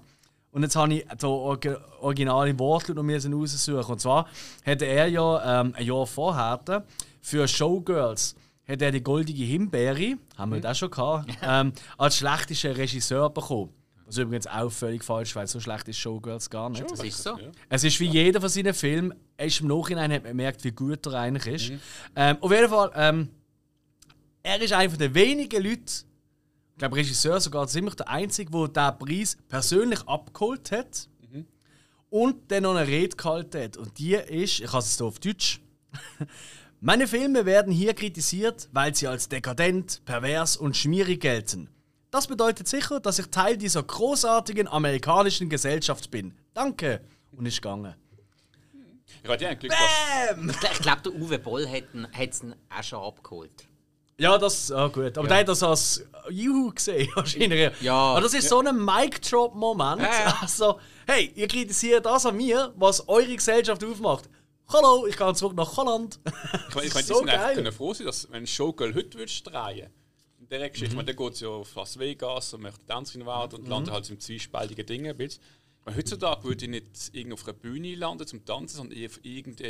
Und jetzt habe ich den Orgi- originalen Wortlaut noch müssen raussuchen. Und zwar hatte er ja ähm, ein Jahr vorher für Showgirls hat er die goldige Himbeere, haben wir das schon gehabt, ähm, als schlechtester Regisseur bekommen. Was übrigens auch völlig falsch, weil so schlecht ist Showgirls gar nicht. Das ist so. Es ist wie jeder von seinen Filmen, er ist im Nachhinein hat man gemerkt, wie gut er eigentlich ist. Ähm, auf jeden Fall, ähm, er ist einer der wenigen Leute, ich glaube Regisseur sogar ziemlich der Einzige, der diesen Preis persönlich abgeholt hat und dann noch eine Rede gehalten hat. Und die ist, ich habe es hier auf Deutsch, [LAUGHS] meine Filme werden hier kritisiert, weil sie als dekadent, pervers und schmierig gelten. Das bedeutet sicher, dass ich Teil dieser großartigen amerikanischen Gesellschaft bin. Danke. Und ist gegangen. Ich hatte ja ein Glück, Bam! Ich, glaube, der Uwe Boll hat's ihn auch schon abgeholt. Ja, das ah, gut. Aber der hat das als Juhu gesehen, [LAUGHS] wahrscheinlich. Ja. Aber das ist so ein Mic-Drop-Moment. Ja, ja. [LAUGHS] Also, hey, ihr kritisiert das an mir, was eure Gesellschaft aufmacht. Hallo, ich gehe zurück nach Holland. [LAUGHS] Ich meine, ich meine, die so sind geil. können froh sein, dass wenn Showgirl heute würdest drehen in dieser Geschichte, Mhm. mhm. dann geht es ja auf Las Vegas und möchte Tänzerin werden und landet halt im zwiespältigen Ding ein bisschen. Heutzutage würde ich nicht irgendwo auf einer Bühne landen zum Tanzen, sondern eher auf irgendein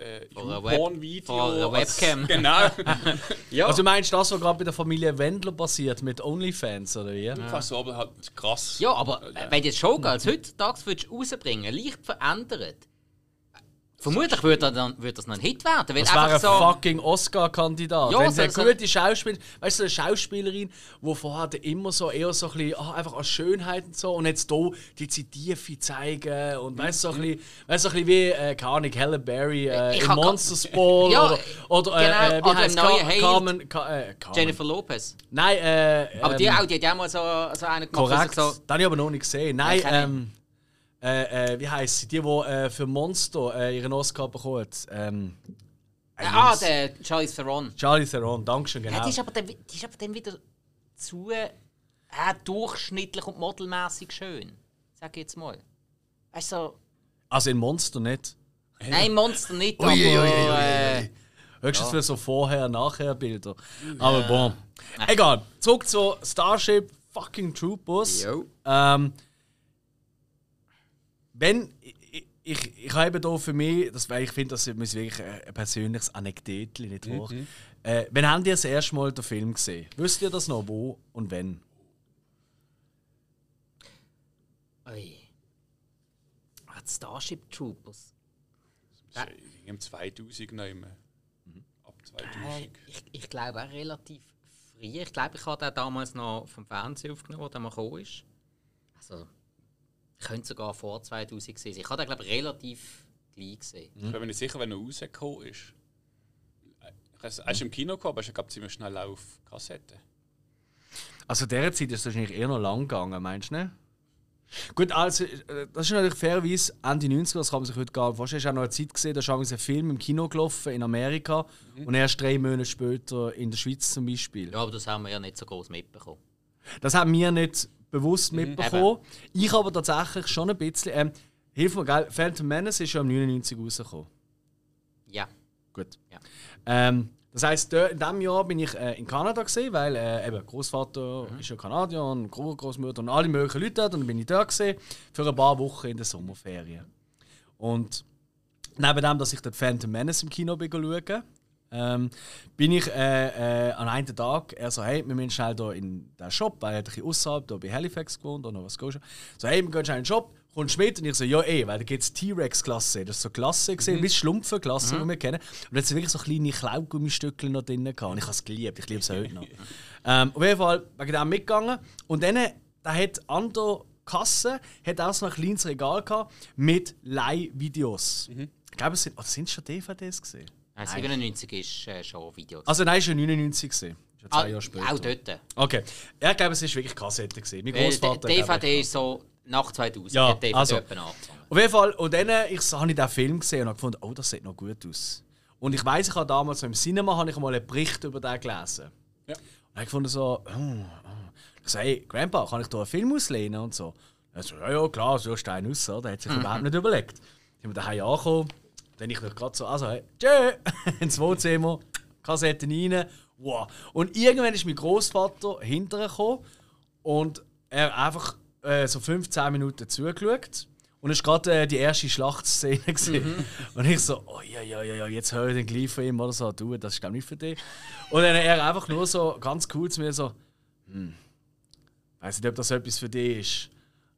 äh, Porn-Video. vor einer als- Webcam. [LAUGHS] Genau. [LAUGHS] Ja. Also meinst du das, was gerade bei der Familie Wendler passiert mit OnlyFans, oder wie? Fast so, aber halt krass. ja, aber äh, wenn du jetzt Showgirls heutzutage würdest rausbringen leicht verändert, vermutlich würde er dann würde das noch ein Hit werden. Weil Das wäre ein so, fucking Oscar-Kandidat. Ja, Wenn sie eine so- so- gute Schauspielerin, weißt du, eine Schauspielerin, die vorher immer so eher so ein bisschen, ah, einfach als Schönheit und so, und jetzt hier die Tiefe zeigen und weißt du, so ein bisschen, weißt, du, so ein bisschen wie, äh, keine Ahnung, Halle Berry äh, Ich grad- Monsters Ball Ja, oder, oder äh, genau, äh, wie heißt im Car. Carmen, Ca äh, Carmen. Jennifer Lopez. Nein, äh, Aber die ähm, auch, die hat ja mal so, so einen gemacht, Korrekt. so, das habe ich aber noch nicht gesehen. Nein, ähm, äh, äh, wie heisst sie? Die, die äh, für Monster äh, ihren Oscar bekommen hat. Ähm, ah, der Charlize Theron. Charlie Theron, Dankeschön, genau. Ja, die, ist aber dann, die ist aber dann wieder zu äh, durchschnittlich und modelmäßig schön. Sag ich jetzt mal. Weißt du, so, Also in Monster nicht. nein, Monster nicht, Ui, aber. ui, ui, ui, Äh, Höchstens für so Vorher-Nachher-Bilder. Aber bon. Egal. Zurück zu Starship fucking Troopers. Jo. Ähm, wenn. Ich, ich, ich habe hier für mich, das, weil ich finde, das ist wirklich ein persönliches Anekdötchen, nicht wahr? Äh, wann habt ihr das erste Mal den Film gesehen? Wisst ihr das noch, wo und wenn? Ui. Ah, die Starship Troopers. Im 2000 noch immer. Ab 2000. Äh, ich, ich glaube auch relativ früh. Ich glaube, ich habe den damals noch vom Fernsehen aufgenommen, wo der mal gekommen ist. Also, könnte sogar vor 2000 sein. Ich habe den, glaube ich, relativ gleich gesehen. Ich bin mir nicht sicher, wenn er rausgekommen ist. Er ist im Kino gekommen, aber er ist glaub, ich, ziemlich schnell auf Kassette. Also der Zeit ist es wahrscheinlich eher noch lang gegangen, meinst du nicht? Gut, also äh, das ist natürlich fairerweise Ende 90er, das kann man sich heute gar nicht vorstellen. Es ist auch noch eine Zeit gesehen, da ist ein Film im Kino gelaufen in Amerika und erst drei Monate später in der Schweiz zum Beispiel. Ja, aber das haben wir ja nicht so groß mitbekommen. Das haben wir nicht bewusst mitbekommen. Ich aber tatsächlich schon ein bisschen. Ähm, Hilf mir, gell? Phantom Menace ist ja im 99 rausgekommen. Ja. Gut. Ja. Ähm, das heisst, in diesem Jahr bin ich äh, in Kanada gesehen, weil äh, eben Großvater ist ja Kanadier und Gro- Großmutter und alle möglichen Leute dort. Und dann bin ich dort gesehen für ein paar Wochen in der Sommerferien. Und neben dem, dass ich den Phantom Menace im Kino bin schauen, ähm, bin ich äh, äh, an einem Tag, er so, hey, wir müssen schnell hier in den Shop, weil er hat ein bisschen außerhalb, da bei Halifax gewohnt oder was Scotia. So, hey, wir gehen schnell in den Shop, kommst mit? Und ich so, ja eh, weil da gibt es T-Rex-Klasse. Das ist so Klasse gesehen, wie Schlumpfen-Klasse, die wir kennen. Und da hat wirklich so kleine Klaugummistückchen noch drin gehabt. Und ich habe es geliebt, ich liebe es heute noch. [LAUGHS] ähm, auf jeden Fall wegen dem mitgegangen. Und dann, da hat an der Kasse hat auch so ein kleines Regal gehabt mit Leihvideos. Ich glaube, es sind, oder sind es schon DVDs gesehen? Nein, 97 ist äh, schon Video. Also nein, schon 99 gesehen. Schon zwei Ah, Jahre später. Auch dort. Okay. Ja, ich glaube, es ist wirklich Kassette gesehen. Mein Weil Großvater. ich, DVD ist so nach 2000. Ja, hat die DVD also. Auf jeden Fall, und dann ich, so, habe ich den Film gesehen und habe gefunden, oh, das sieht noch gut aus. Und ich weiß, ich habe damals so im Cinema habe ich mal einen Bericht über den gelesen. Ja. Und habe gefunden so, oh, oh. ich so, hey, Grandpa, kann ich da einen Film auslehnen und so. Er so, ja, ja, klar, so ist ein aus, oder? Der hat sich überhaupt [LAUGHS] nicht überlegt. Dann sind wir daheim angekommen, dann ich mich gerade so, also, hey, tschö, [LAUGHS] ins Wohnzimmer, Kassetten rein, wow. Und irgendwann ist mein Großvater hinterher gekommen und er einfach äh, so 15 Minuten zugeschaut. Und es war gerade äh, die erste Schlachtszene. [LAUGHS] Mhm. Und ich so, oh ja, ja, ja, jetzt höre ich den gleich von ihm oder so, du, das ist glaube nicht für dich. Und dann er einfach nur so ganz cool zu mir so, hm, weiß nicht, ob das etwas für dich ist.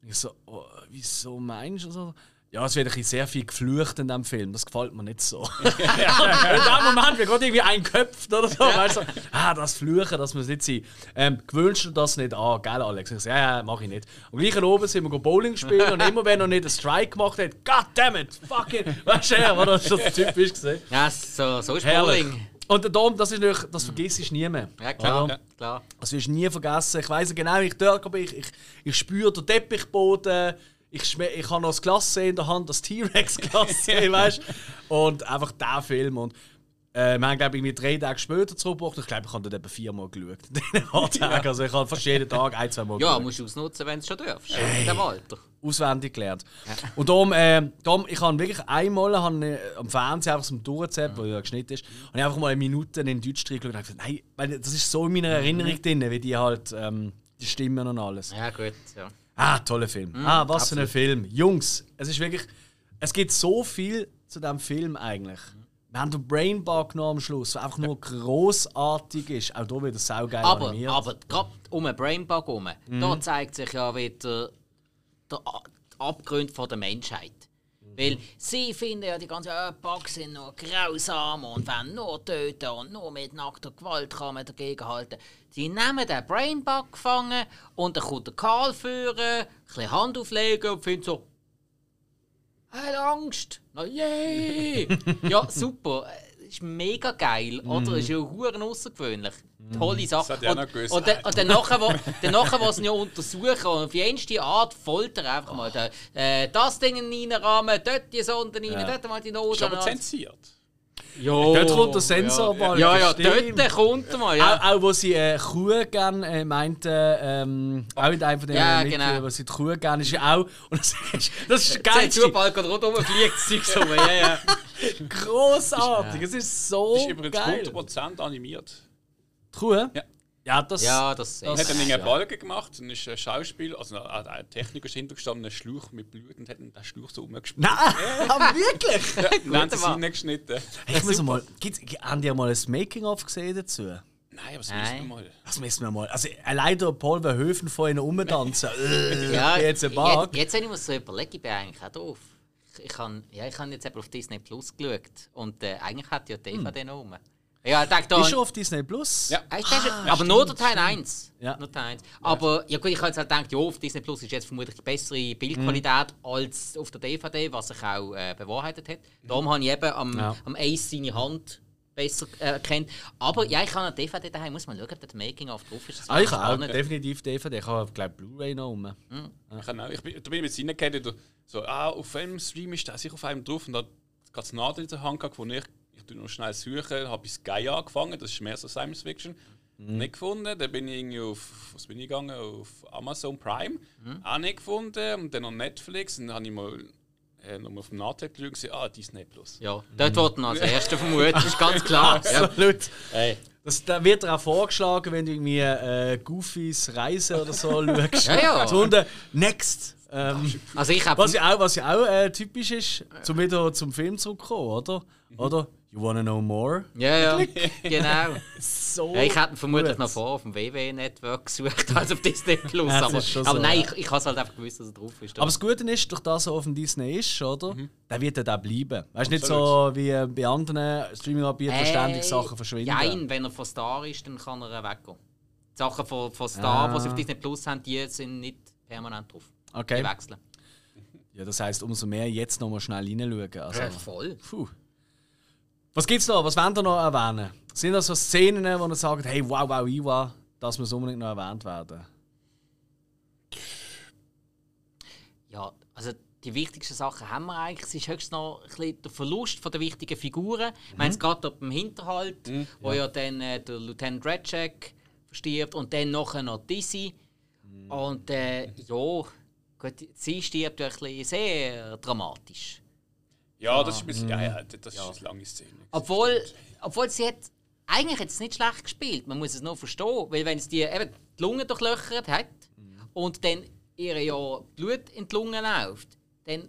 Und ich so, oh, wieso meinst du so? Ja, es wird ein sehr viel geflucht in diesem Film. Das gefällt mir nicht so. [LAUGHS] in dem Moment wird gerade irgendwie ein Köpft oder so. Weißt du, ah, das Fluchen, das muss nicht sein. Ähm, gewöhnst du das nicht an, gell, Alex? Ich so, ja, ja, mach ich nicht. Und gleich oben sind wir Bowling spielen und immer wenn er nicht einen Strike gemacht hat, God damn it, fucking, weißt du, ja, das schon typisch gesehen. Ja, so, so ist Herrlich. Bowling. Und der Dom, das, ist natürlich, das vergisst du nie mehr. Ja, klar. Ja, klar. Das wirst du nie vergessen. Ich weiss genau, wie ich dort bin. Ich, ich, ich spüre den Teppichboden. Ich, ich habe noch das Glas in der Hand, das T-Rex-Glas, [LAUGHS] weißt? Und einfach der Film. Und äh, wir haben, glaube ich, drei Tage später zurückgebracht. Ich glaube, ich habe dort etwa viermal geschaut. [LAUGHS] Tagen. Also ich habe fast jeden Tag ein, zwei Mal Ja, geschaut. musst du ausnutzen, wenn du schon darfst. In dem Alter. auswendig gelernt. Und darum, äh, darum ich habe wirklich einmal habe, äh, am Fernsehen einfach so durchgezappt, wo ja geschnitten ist, und ich einfach mal eine Minute in Deutsch drin geschaut und habe gesagt, nein, weil das ist so in meiner Erinnerung drin, wie die halt, ähm, die Stimmen und alles. Ja, gut. Ja. Ah, toller Film. ah, was für ein Film. Jungs, es ist wirklich, es gibt so viel zu diesem Film eigentlich. Wir haben den Brainbug genommen am Schluss, der einfach nur großartig ist. Auch hier wieder saugeil Aber, animiert. aber gerade um einen Brainbug herum, da zeigt sich ja wieder der Abgrund von der Menschheit. Weil sie finden ja die ganzen äh, Bugs sind nur grausam und wollen nur töten und nur mit nackter Gewalt kann man dagegen halten. Sie nehmen den Brainbug gefangen und dann kommt der Karl führen, ein bisschen Hand auflegen und findet so, er hat Angst. Na yay! [LAUGHS] ja, super. Ist mega geil, oder? Ist ja huren außergewöhnlich. Tolle Sache. hat er und, und, dann- und dann nachher, wo, [LAUGHS] dann nachher, was sie ja untersuchen und auf jenste Art foltern einfach mal da, äh, das Ding reinrahmen, dort die Sonde rein, dort mal die Ist Noten. aber zensiert. Ja, Dort kommt der Sensorball. Ja, ja, stimmt. dort kommt er mal. Ja. Auch, auch wo sie äh, Kuh gerne äh, meinten, ähm, auch in einem von den Ja, Mitgliedern, genau. wo sie die Kuh gerne ist ja auch. [LAUGHS] Und das ist, das ist Geil, geil. Zuball gerade rundum fliegt das Zeug so. Ja, ja. [LAUGHS] Großartig. Es ist so Ist übrigens geil. 100% animiert. Die Kuh? Ja. Ja, das. Ja, das Er hat dann ja. einen Balken gemacht und ist ein Schauspiel, also ein ein Techniker ist hintergestanden, einen Schluch mit Blut und hat dann den Schluch so umgespielt. Nein, [LAUGHS] aber wirklich? Dann haben sie Mann. ihn geschnitten. Hey, ich muss mal, gibt's, haben die mal ein Making-of gesehen dazu? Nein, aber das Nein. müssen wir mal. Das müssen wir mal. Also, allein der Paul Verhoeven von ihnen umtanzen. [LAUGHS] Äh, Ja, jetzt ein jetzt, Bug. jetzt, wenn ich mir so überlege, ich bin eigentlich auch doof. Ich, ich habe ja, ich hab jetzt eben auf Disney Plus geschaut und äh, eigentlich hat ja DVD noch rum. Ja, ich dachte, da, Ist schon auf Disney Plus? Ja. Ah, das aber nur der Teil 1. Ja. Nur Teil 1. Aber ja gut, ich habe jetzt halt gedacht, ja, auf Disney Plus ist jetzt vermutlich die bessere Bildqualität Mhm. als auf der DVD, was sich auch äh, bewahrheitet hat. Darum habe ich eben am, Ja. am Ace seine Hand besser äh, erkannt. Aber ja, ich habe eine DVD daheim, muss mal schauen, ob das Making-of drauf ist. Das Ah, ich habe auch nicht. definitiv DVD. Ich habe, glaube Blu-ray noch rum. Ich, kann auch, ich bin, da bin ich mit ihnen geredet, so, ah, auf welchem Stream ist der sicher auf einem drauf und da hat es Nadel in der Hand gehabt, wo ich, ich tu noch schnell suchen, habe ich Sky angefangen, das ist mehr so Science Fiction. Nicht gefunden, dann bin ich irgendwie auf, was bin ich gegangen, auf Amazon Prime, auch nicht gefunden und dann auf Netflix und dann habe ich mal äh, nochmal auf dem Nachteil geschaut und gesehen, ah, Disney Plus. Ja, dort wird man als Erster vermutet, ist ganz [LAUGHS] klar. ja. Absolut. Hey. Das, da wird dir auch vorgeschlagen, wenn du irgendwie äh, Goofys Reise oder so [LAUGHS] schaust. Ja, ja. So unten, Next. Ähm, Also ich habe was ja auch, was ja auch äh, typisch ist, zum wieder zum Film zurückkommen, oder? Mhm. Oder? You wanna know more? Ja, ja, [LAUGHS] genau. So Ja, ich hätte vermutlich noch vor auf dem WW-Network gesucht [LAUGHS] als auf Disney Plus. Aber aber so, nein, ja. ich, ich habe es halt einfach gewusst, dass er drauf ist. Aber das Gute ist, durch das er auf dem Disney ist, oder? Mhm. Der wird dann auch bleiben. Weißt du, nicht so wie äh, bei anderen Streaming-Anbietern wo ständig Sachen verschwinden. Nein, wenn er von Star ist, dann kann er weggehen. Die Sachen von, von Star, Ah. die sie auf Disney Plus haben, die sind nicht permanent drauf. Okay. Die wechseln. Ja, das heisst, umso mehr jetzt noch mal schnell reinschauen. Also, Ja, voll. puh. Was gibt's noch? Was wollt ihr noch erwähnen? Sind das so Szenen, wo ihr sagt, hey, wow, wow, Iwa, das muss unbedingt noch erwähnt werden? Ja, also die wichtigsten Sachen haben wir eigentlich. Es ist höchstens noch ein bisschen der Verlust von der wichtigen Figuren. Ich meine, es geht ab dem Hinterhalt, wo ja dann äh, der Lieutenant Redcheck verstirbt und dann nachher noch Dizzy. Und äh, ja, gut, sie stirbt ja ein bisschen sehr dramatisch. Ja, das ist ein bisschen, ja, ja, das ist eine lange Szene. Obwohl, obwohl sie hat eigentlich jetzt nicht schlecht gespielt. Man muss es nur verstehen, weil wenn es die, eben die Lunge durchlöchert hat und dann ihr ja Blut in die Lungen läuft, dann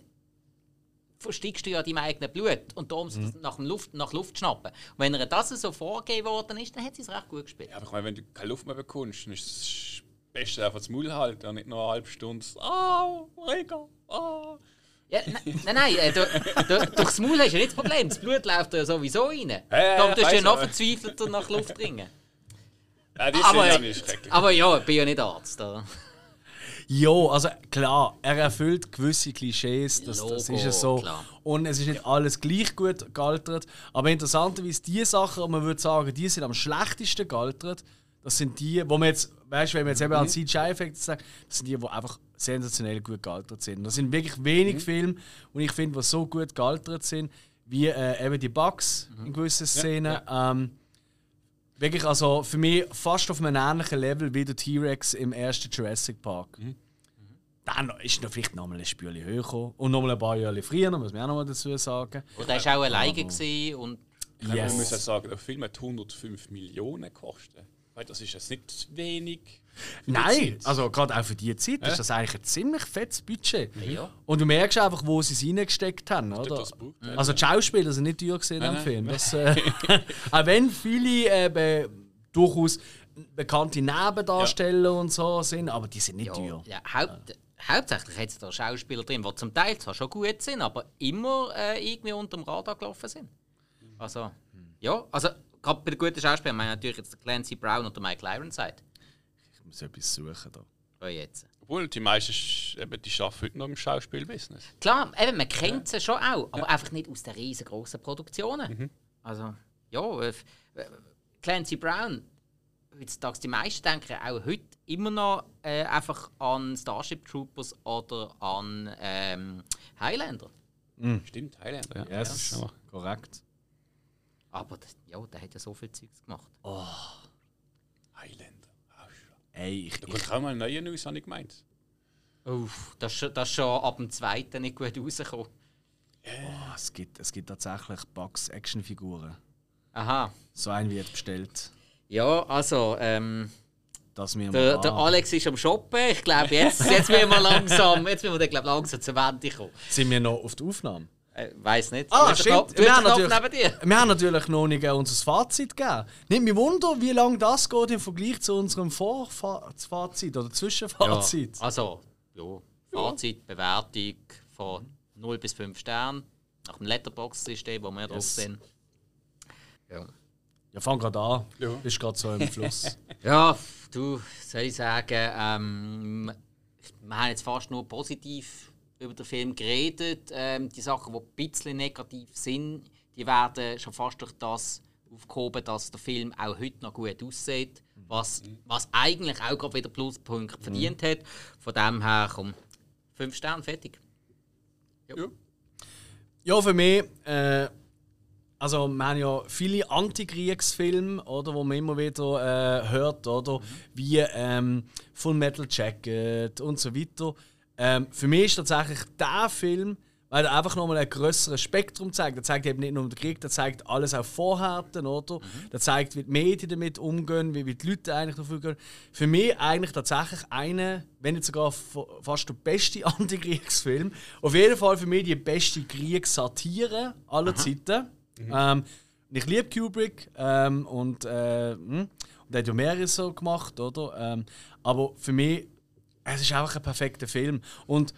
verstickst du ja deinem eigenen Blut und darum mhm. nach, Luft, nach Luft schnappen. Und wenn ihr das so vorgegeben worden ist, dann hat sie es recht gut gespielt. Ja, aber ich meine, wenn du keine Luft mehr bekommst, dann ist es Beste einfach das Maul halten und nicht noch eine halbe Stunde «Ah, Rega, ah». Ja, nein, nein, nein äh, du, du, durchs Maul hast du ja nicht das Problem. Das Blut läuft ja sowieso rein. Äh, Darum tust du ja noch verzweifelter nach Luft dringen. [LAUGHS] Ja, die aber, ja. Aber ja, ich bin ja nicht Arzt. Oder? Ja, also klar, er erfüllt gewisse Klischees, das, Logo, das ist ja so. Klar. Und es ist nicht alles gleich gut gealtert. Aber interessanterweise, die Sachen, man würde sagen, die sind am schlechtesten gealtert, das sind die, wo man jetzt, weißt du, wenn man jetzt eben an mhm. CGI-Effekte sagt, das sind die, die einfach sensationell gut gealtert sind. Das sind wirklich wenig mhm. Filme, und ich finde, die so gut gealtert sind, wie äh, eben die Bugs mhm. in gewissen Szenen. Ja, ja. Ähm, Wirklich, also für mich fast auf einem ähnlichen Level wie der T-Rex im ersten Jurassic Park. Mhm. Dann ist noch vielleicht noch mal ein Spürchen höher gekommen. Und noch mal ein paar Jahre früher, muss man auch noch mal dazu sagen. Und er war auch alleine und yes. Man muss ja sagen, der Film hat 105 Millionen gekostet. Das ist jetzt nicht wenig. Nein, also gerade auch für diese Zeit ja. ist das eigentlich ein ziemlich fettes Budget. Ja. Und du merkst einfach, wo sie es reingesteckt haben. Oder? Also die Schauspieler sind nicht teuer gesehen am Film. Das, äh, [LAUGHS] auch wenn viele äh, durchaus bekannte Nebendarsteller ja. und so sind, aber die sind nicht teuer. Ja, Haupt, hauptsächlich hat es da Schauspieler drin, die zum Teil zwar schon gut sind, aber immer äh, irgendwie unter dem Radar gelaufen sind. Also, ja, also gerade bei den guten Schauspielern, meine natürlich jetzt Clancy Brown und Mike Ironside. Ich muss etwas suchen da. Oh, jetzt. Obwohl, die meisten eben, die arbeiten heute noch im Schauspielbusiness. Klar, eben, man kennt sie schon auch, aber ja. einfach nicht aus den riesengroßen Produktionen. Mhm. Also, ja, äh, Clancy Brown, heutzutage die meisten denken auch heute immer noch äh, einfach an Starship Troopers oder an ähm, Highlander. Mhm. Stimmt, Highlander. Ja, yes, ja. korrekt. Aber das, ja, der hat ja so viel Zeugs gemacht. Oh. Highlander. Ey, ich, da kommt auch mal ein neuer News, habe ich gemeint. Uff, das ist das schon ab dem zweiten nicht gut rausgekommen. Oh, es, gibt, es gibt tatsächlich Bugs Actionfiguren. Aha. So ein wird bestellt. Ja, also, ähm, der, der Alex ist am Shoppen. Ich glaube, jetzt, jetzt müssen wir langsam, jetzt müssen wir glaub, langsam zur Wende kommen. Sind wir noch auf der Aufnahme? Äh, weiß nicht. Ah, du stimmt. Wir haben, wir haben natürlich noch nicht unser Fazit gegeben. Nicht mich wunder, wie lange das geht im Vergleich zu unserem Vorfazit oder Zwischenfazit. Ja, also, ja, Fazit, Bewertung von 0 bis 5 Sternen. Nach dem Letterbox-System, wo wir yes. drauf sind. Ja. Ja, fang gerade an. Ja. Bist gerade so im Fluss. [LAUGHS] ja, du, soll ich sagen, ähm, wir haben jetzt fast nur positiv über den Film geredet. Ähm, die Sachen, die ein bisschen negativ sind, die werden schon fast durch das aufgehoben, dass der Film auch heute noch gut aussieht. Was, was eigentlich auch gerade wieder Pluspunkte verdient hat. Von dem her kommen fünf Sterne fertig. Ja, ja für mich. Äh, also wir haben ja viele Antikriegsfilme, oder, wo man immer wieder äh, hört, oder, mhm. wie ähm, Full Metal Jacket und so weiter. Ähm, für mich ist tatsächlich der Film, weil er einfach nochmal ein größeres Spektrum zeigt. Er zeigt eben nicht nur den Krieg, er zeigt alles auch Vorhärten, oder? Mhm. Er zeigt, wie die Medien damit umgehen, wie, wie die Leute eigentlich dafür gehen. Für mich eigentlich tatsächlich einer, wenn nicht sogar fast der beste [LAUGHS] Antikriegsfilm. Auf jeden Fall für mich die beste Kriegssatire aller mhm. Zeiten. Mhm. Ähm, ich liebe Kubrick ähm, und, äh, hm, und er hat ja mehrere so gemacht, oder? Ähm, aber für mich es ist einfach ein perfekter Film. Und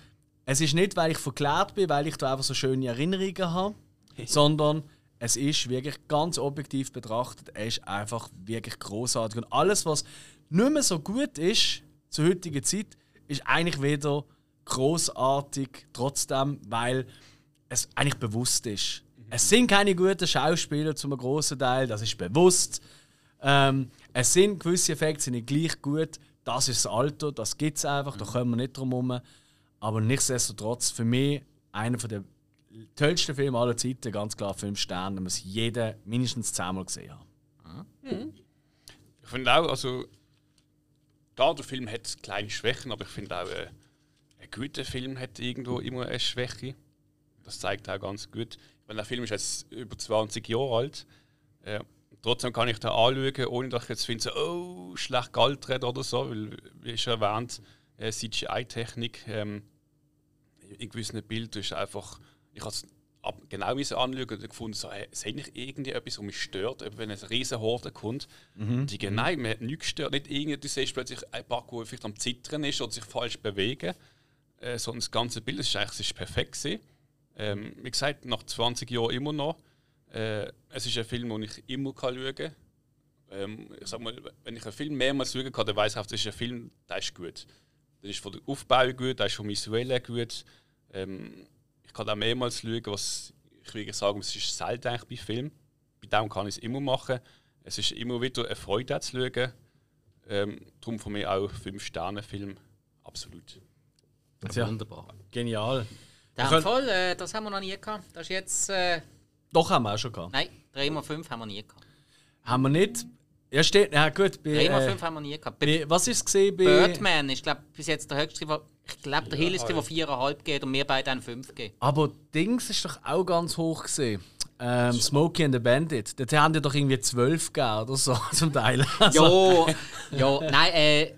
es ist nicht, weil ich verklärt bin, weil ich da einfach so schöne Erinnerungen habe, [LAUGHS] sondern es ist wirklich ganz objektiv betrachtet, er ist einfach wirklich großartig. Und alles, was nicht mehr so gut ist zur heutigen Zeit, ist eigentlich wieder großartig trotzdem, weil es eigentlich bewusst ist. Es sind keine guten Schauspieler zum großen Teil, das ist bewusst. Ähm, es sind gewisse Effekte sind nicht gleich gut, das ist das Alter, das gibt es einfach, mhm. da kommen wir nicht drum herum. Aber nichtsdestotrotz, für mich einer der tollsten Filme aller Zeiten, ganz klar 5 Sterne, muss jeder mindestens zehnmal gesehen haben. Mhm. Ich finde auch, also, da der Film hat kleine Schwächen, aber ich finde auch, äh, ein guter Film hat irgendwo immer eine Schwäche. Das zeigt auch ganz gut. Weil der Film ist jetzt über 20 Jahre alt. Äh, Trotzdem kann ich da anschauen, ohne dass ich jetzt finde, so, oh, schlecht gealtert oder so. Weil, wie schon erwähnt, äh, CGI-Technik. Ähm, in gewissen Bildern ist einfach. Ich habe es genau anschauen und gefunden, so, hey, sehe ich irgendwie etwas, was mich stört, wenn eine riesen Horde kommt. Mhm. Die genau, mir hat nichts gestört. Nicht irgendwie, du siehst plötzlich ein Pack, der vielleicht am Zittern ist oder sich falsch bewegen. Äh, sondern das ganze Bild das ist eigentlich das ist perfekt. Ähm, wie gesagt, nach 20 Jahren immer noch. Äh, es ist ein Film, den ich immer schauen kann. Ähm, ich sag mal, wenn ich einen Film mehrmals schauen kann, dann weiß ich, das ist ein Film, der ist gut. Der ist von der Aufbau gut, der ist vom Visuellen gut. Ähm, ich kann auch mehrmals schauen, was ich will sagen, es ist selten eigentlich bei Filmen. Bei dem kann ich es immer machen. Es ist immer wieder eine Freude zu schauen. Ähm, darum von mir auch 5-Sterne-Film. Absolut. Ja, wunderbar. Genial. Der voll, äh, das haben wir noch nie gehabt. Das ist jetzt. Äh, Doch, haben wir auch schon gehabt. Nein, 3x5 haben wir nie gehabt. Haben wir nicht. Ja, steht. Ja, gut. Bei, 3x5 äh, haben wir nie gehabt. Bei, was ist es gesehen? Bei Birdman ist, glaube bis jetzt der höchste. Ich glaube, der Hill ist der, der 4,5 geht und wir beide haben 5 geben. Aber Dings ist doch auch ganz hoch gesehen. Ähm, Smokey and the Bandit. Dort haben die doch irgendwie 12 gegeben oder so [LAUGHS] zum Teil. Also. Ja, ja, nein, äh.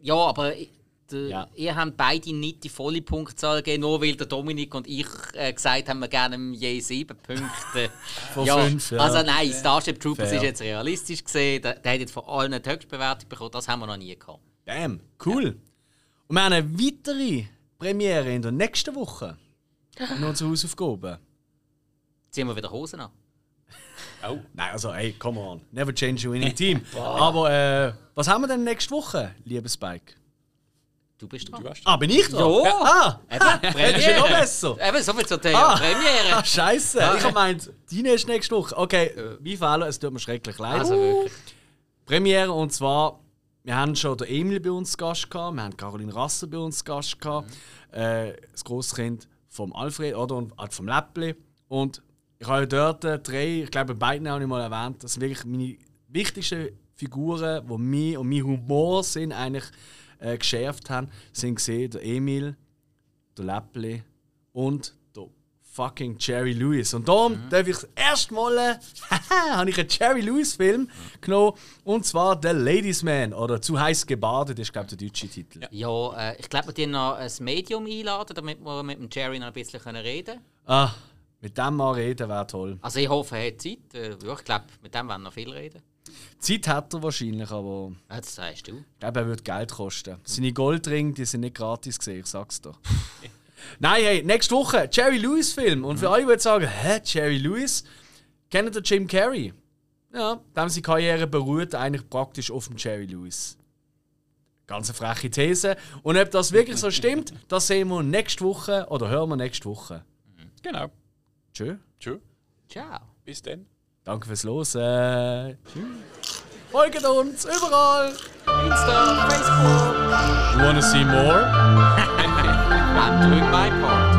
Ja, aber äh, ja. ihr habt beide nicht die volle Punktzahl gegeben, nur weil der Dominik und ich äh, gesagt haben, wir gerne je sieben Punkte. [LAUGHS] von ja, fünf, ja. Also nein, Starship Troopers Fair. ist jetzt realistisch gesehen. Der, der hat jetzt von allen die Höchstbewertung bekommen, das haben wir noch nie gehabt. Damn, cool. Ja. Und wir haben eine weitere Premiere in der nächsten Woche. [LAUGHS] In unsere Hausaufgaben. Ziehen wir wieder Hosen an. [LAUGHS] Oh. Nein, also, hey, come on. Never change a winning team. Aber äh, was haben wir denn nächste Woche, lieber Spike? Du bist dran. Du ah, bin ich dran? Ja. Ah, Eben, [LAUGHS] das ist ja noch besser. Eben, so viel zur ah. Premiere. Ah, Scheiße. Ich habe gemeint, deine ist nächste Woche. Okay, wie Fehler, es tut mir schrecklich leid. Also wirklich. Premiere und zwar, wir haben schon den Emil bei uns Gast gehabt, wir haben Caroline Rasser bei uns Gast gehabt, mhm. äh, das Großkind vom Alfred oder und äh, vom Läppli. Und ich habe dort drei, ich glaube, beiden auch nicht mal erwähnt, das sind wirklich meine wichtigsten Figuren, die mich und mein Humor sind eigentlich äh, geschärft haben, sind gesehen der Emil, der Läppli und der fucking Jerry Lewis. Und darum mhm. darf ich das erste Mal äh, [LAUGHS] habe ich einen Jerry Lewis Film genommen und zwar The Ladies Man oder zu heiß gebadet ist glaube ich der deutsche Titel. Ja, ja äh, ich glaube wir können noch ein Medium einladen, damit wir mit dem Jerry noch ein bisschen reden können. Ah, mit dem mal reden wäre toll. Also ich hoffe, er hat Zeit. Äh, ja, ich glaube, mit dem werden wir noch viel reden. Zeit hat er wahrscheinlich, aber. Das sagst du. Ich glaube, er wird Geld kosten. Seine Goldringe, die sind nicht gratis gesehen, ich sag's dir. [LAUGHS] Nein, hey, nächste Woche Jerry Lewis Film. Und für alle, die jetzt sagen, hä, Jerry Lewis? Kennt ihr Jim Carrey? Ja, dem seine Karriere beruht eigentlich praktisch auf dem Jerry Lewis. Ganz eine freche These. Und ob das wirklich so stimmt, [LAUGHS] das sehen wir nächste Woche oder hören wir nächste Woche. Genau. Tschö. Tschö. Ciao. Bis dann. Danke fürs Losen. Tschüss. Folgt uns überall. Insta, Facebook. You wanna see more? [LAUGHS] I'm doing my part.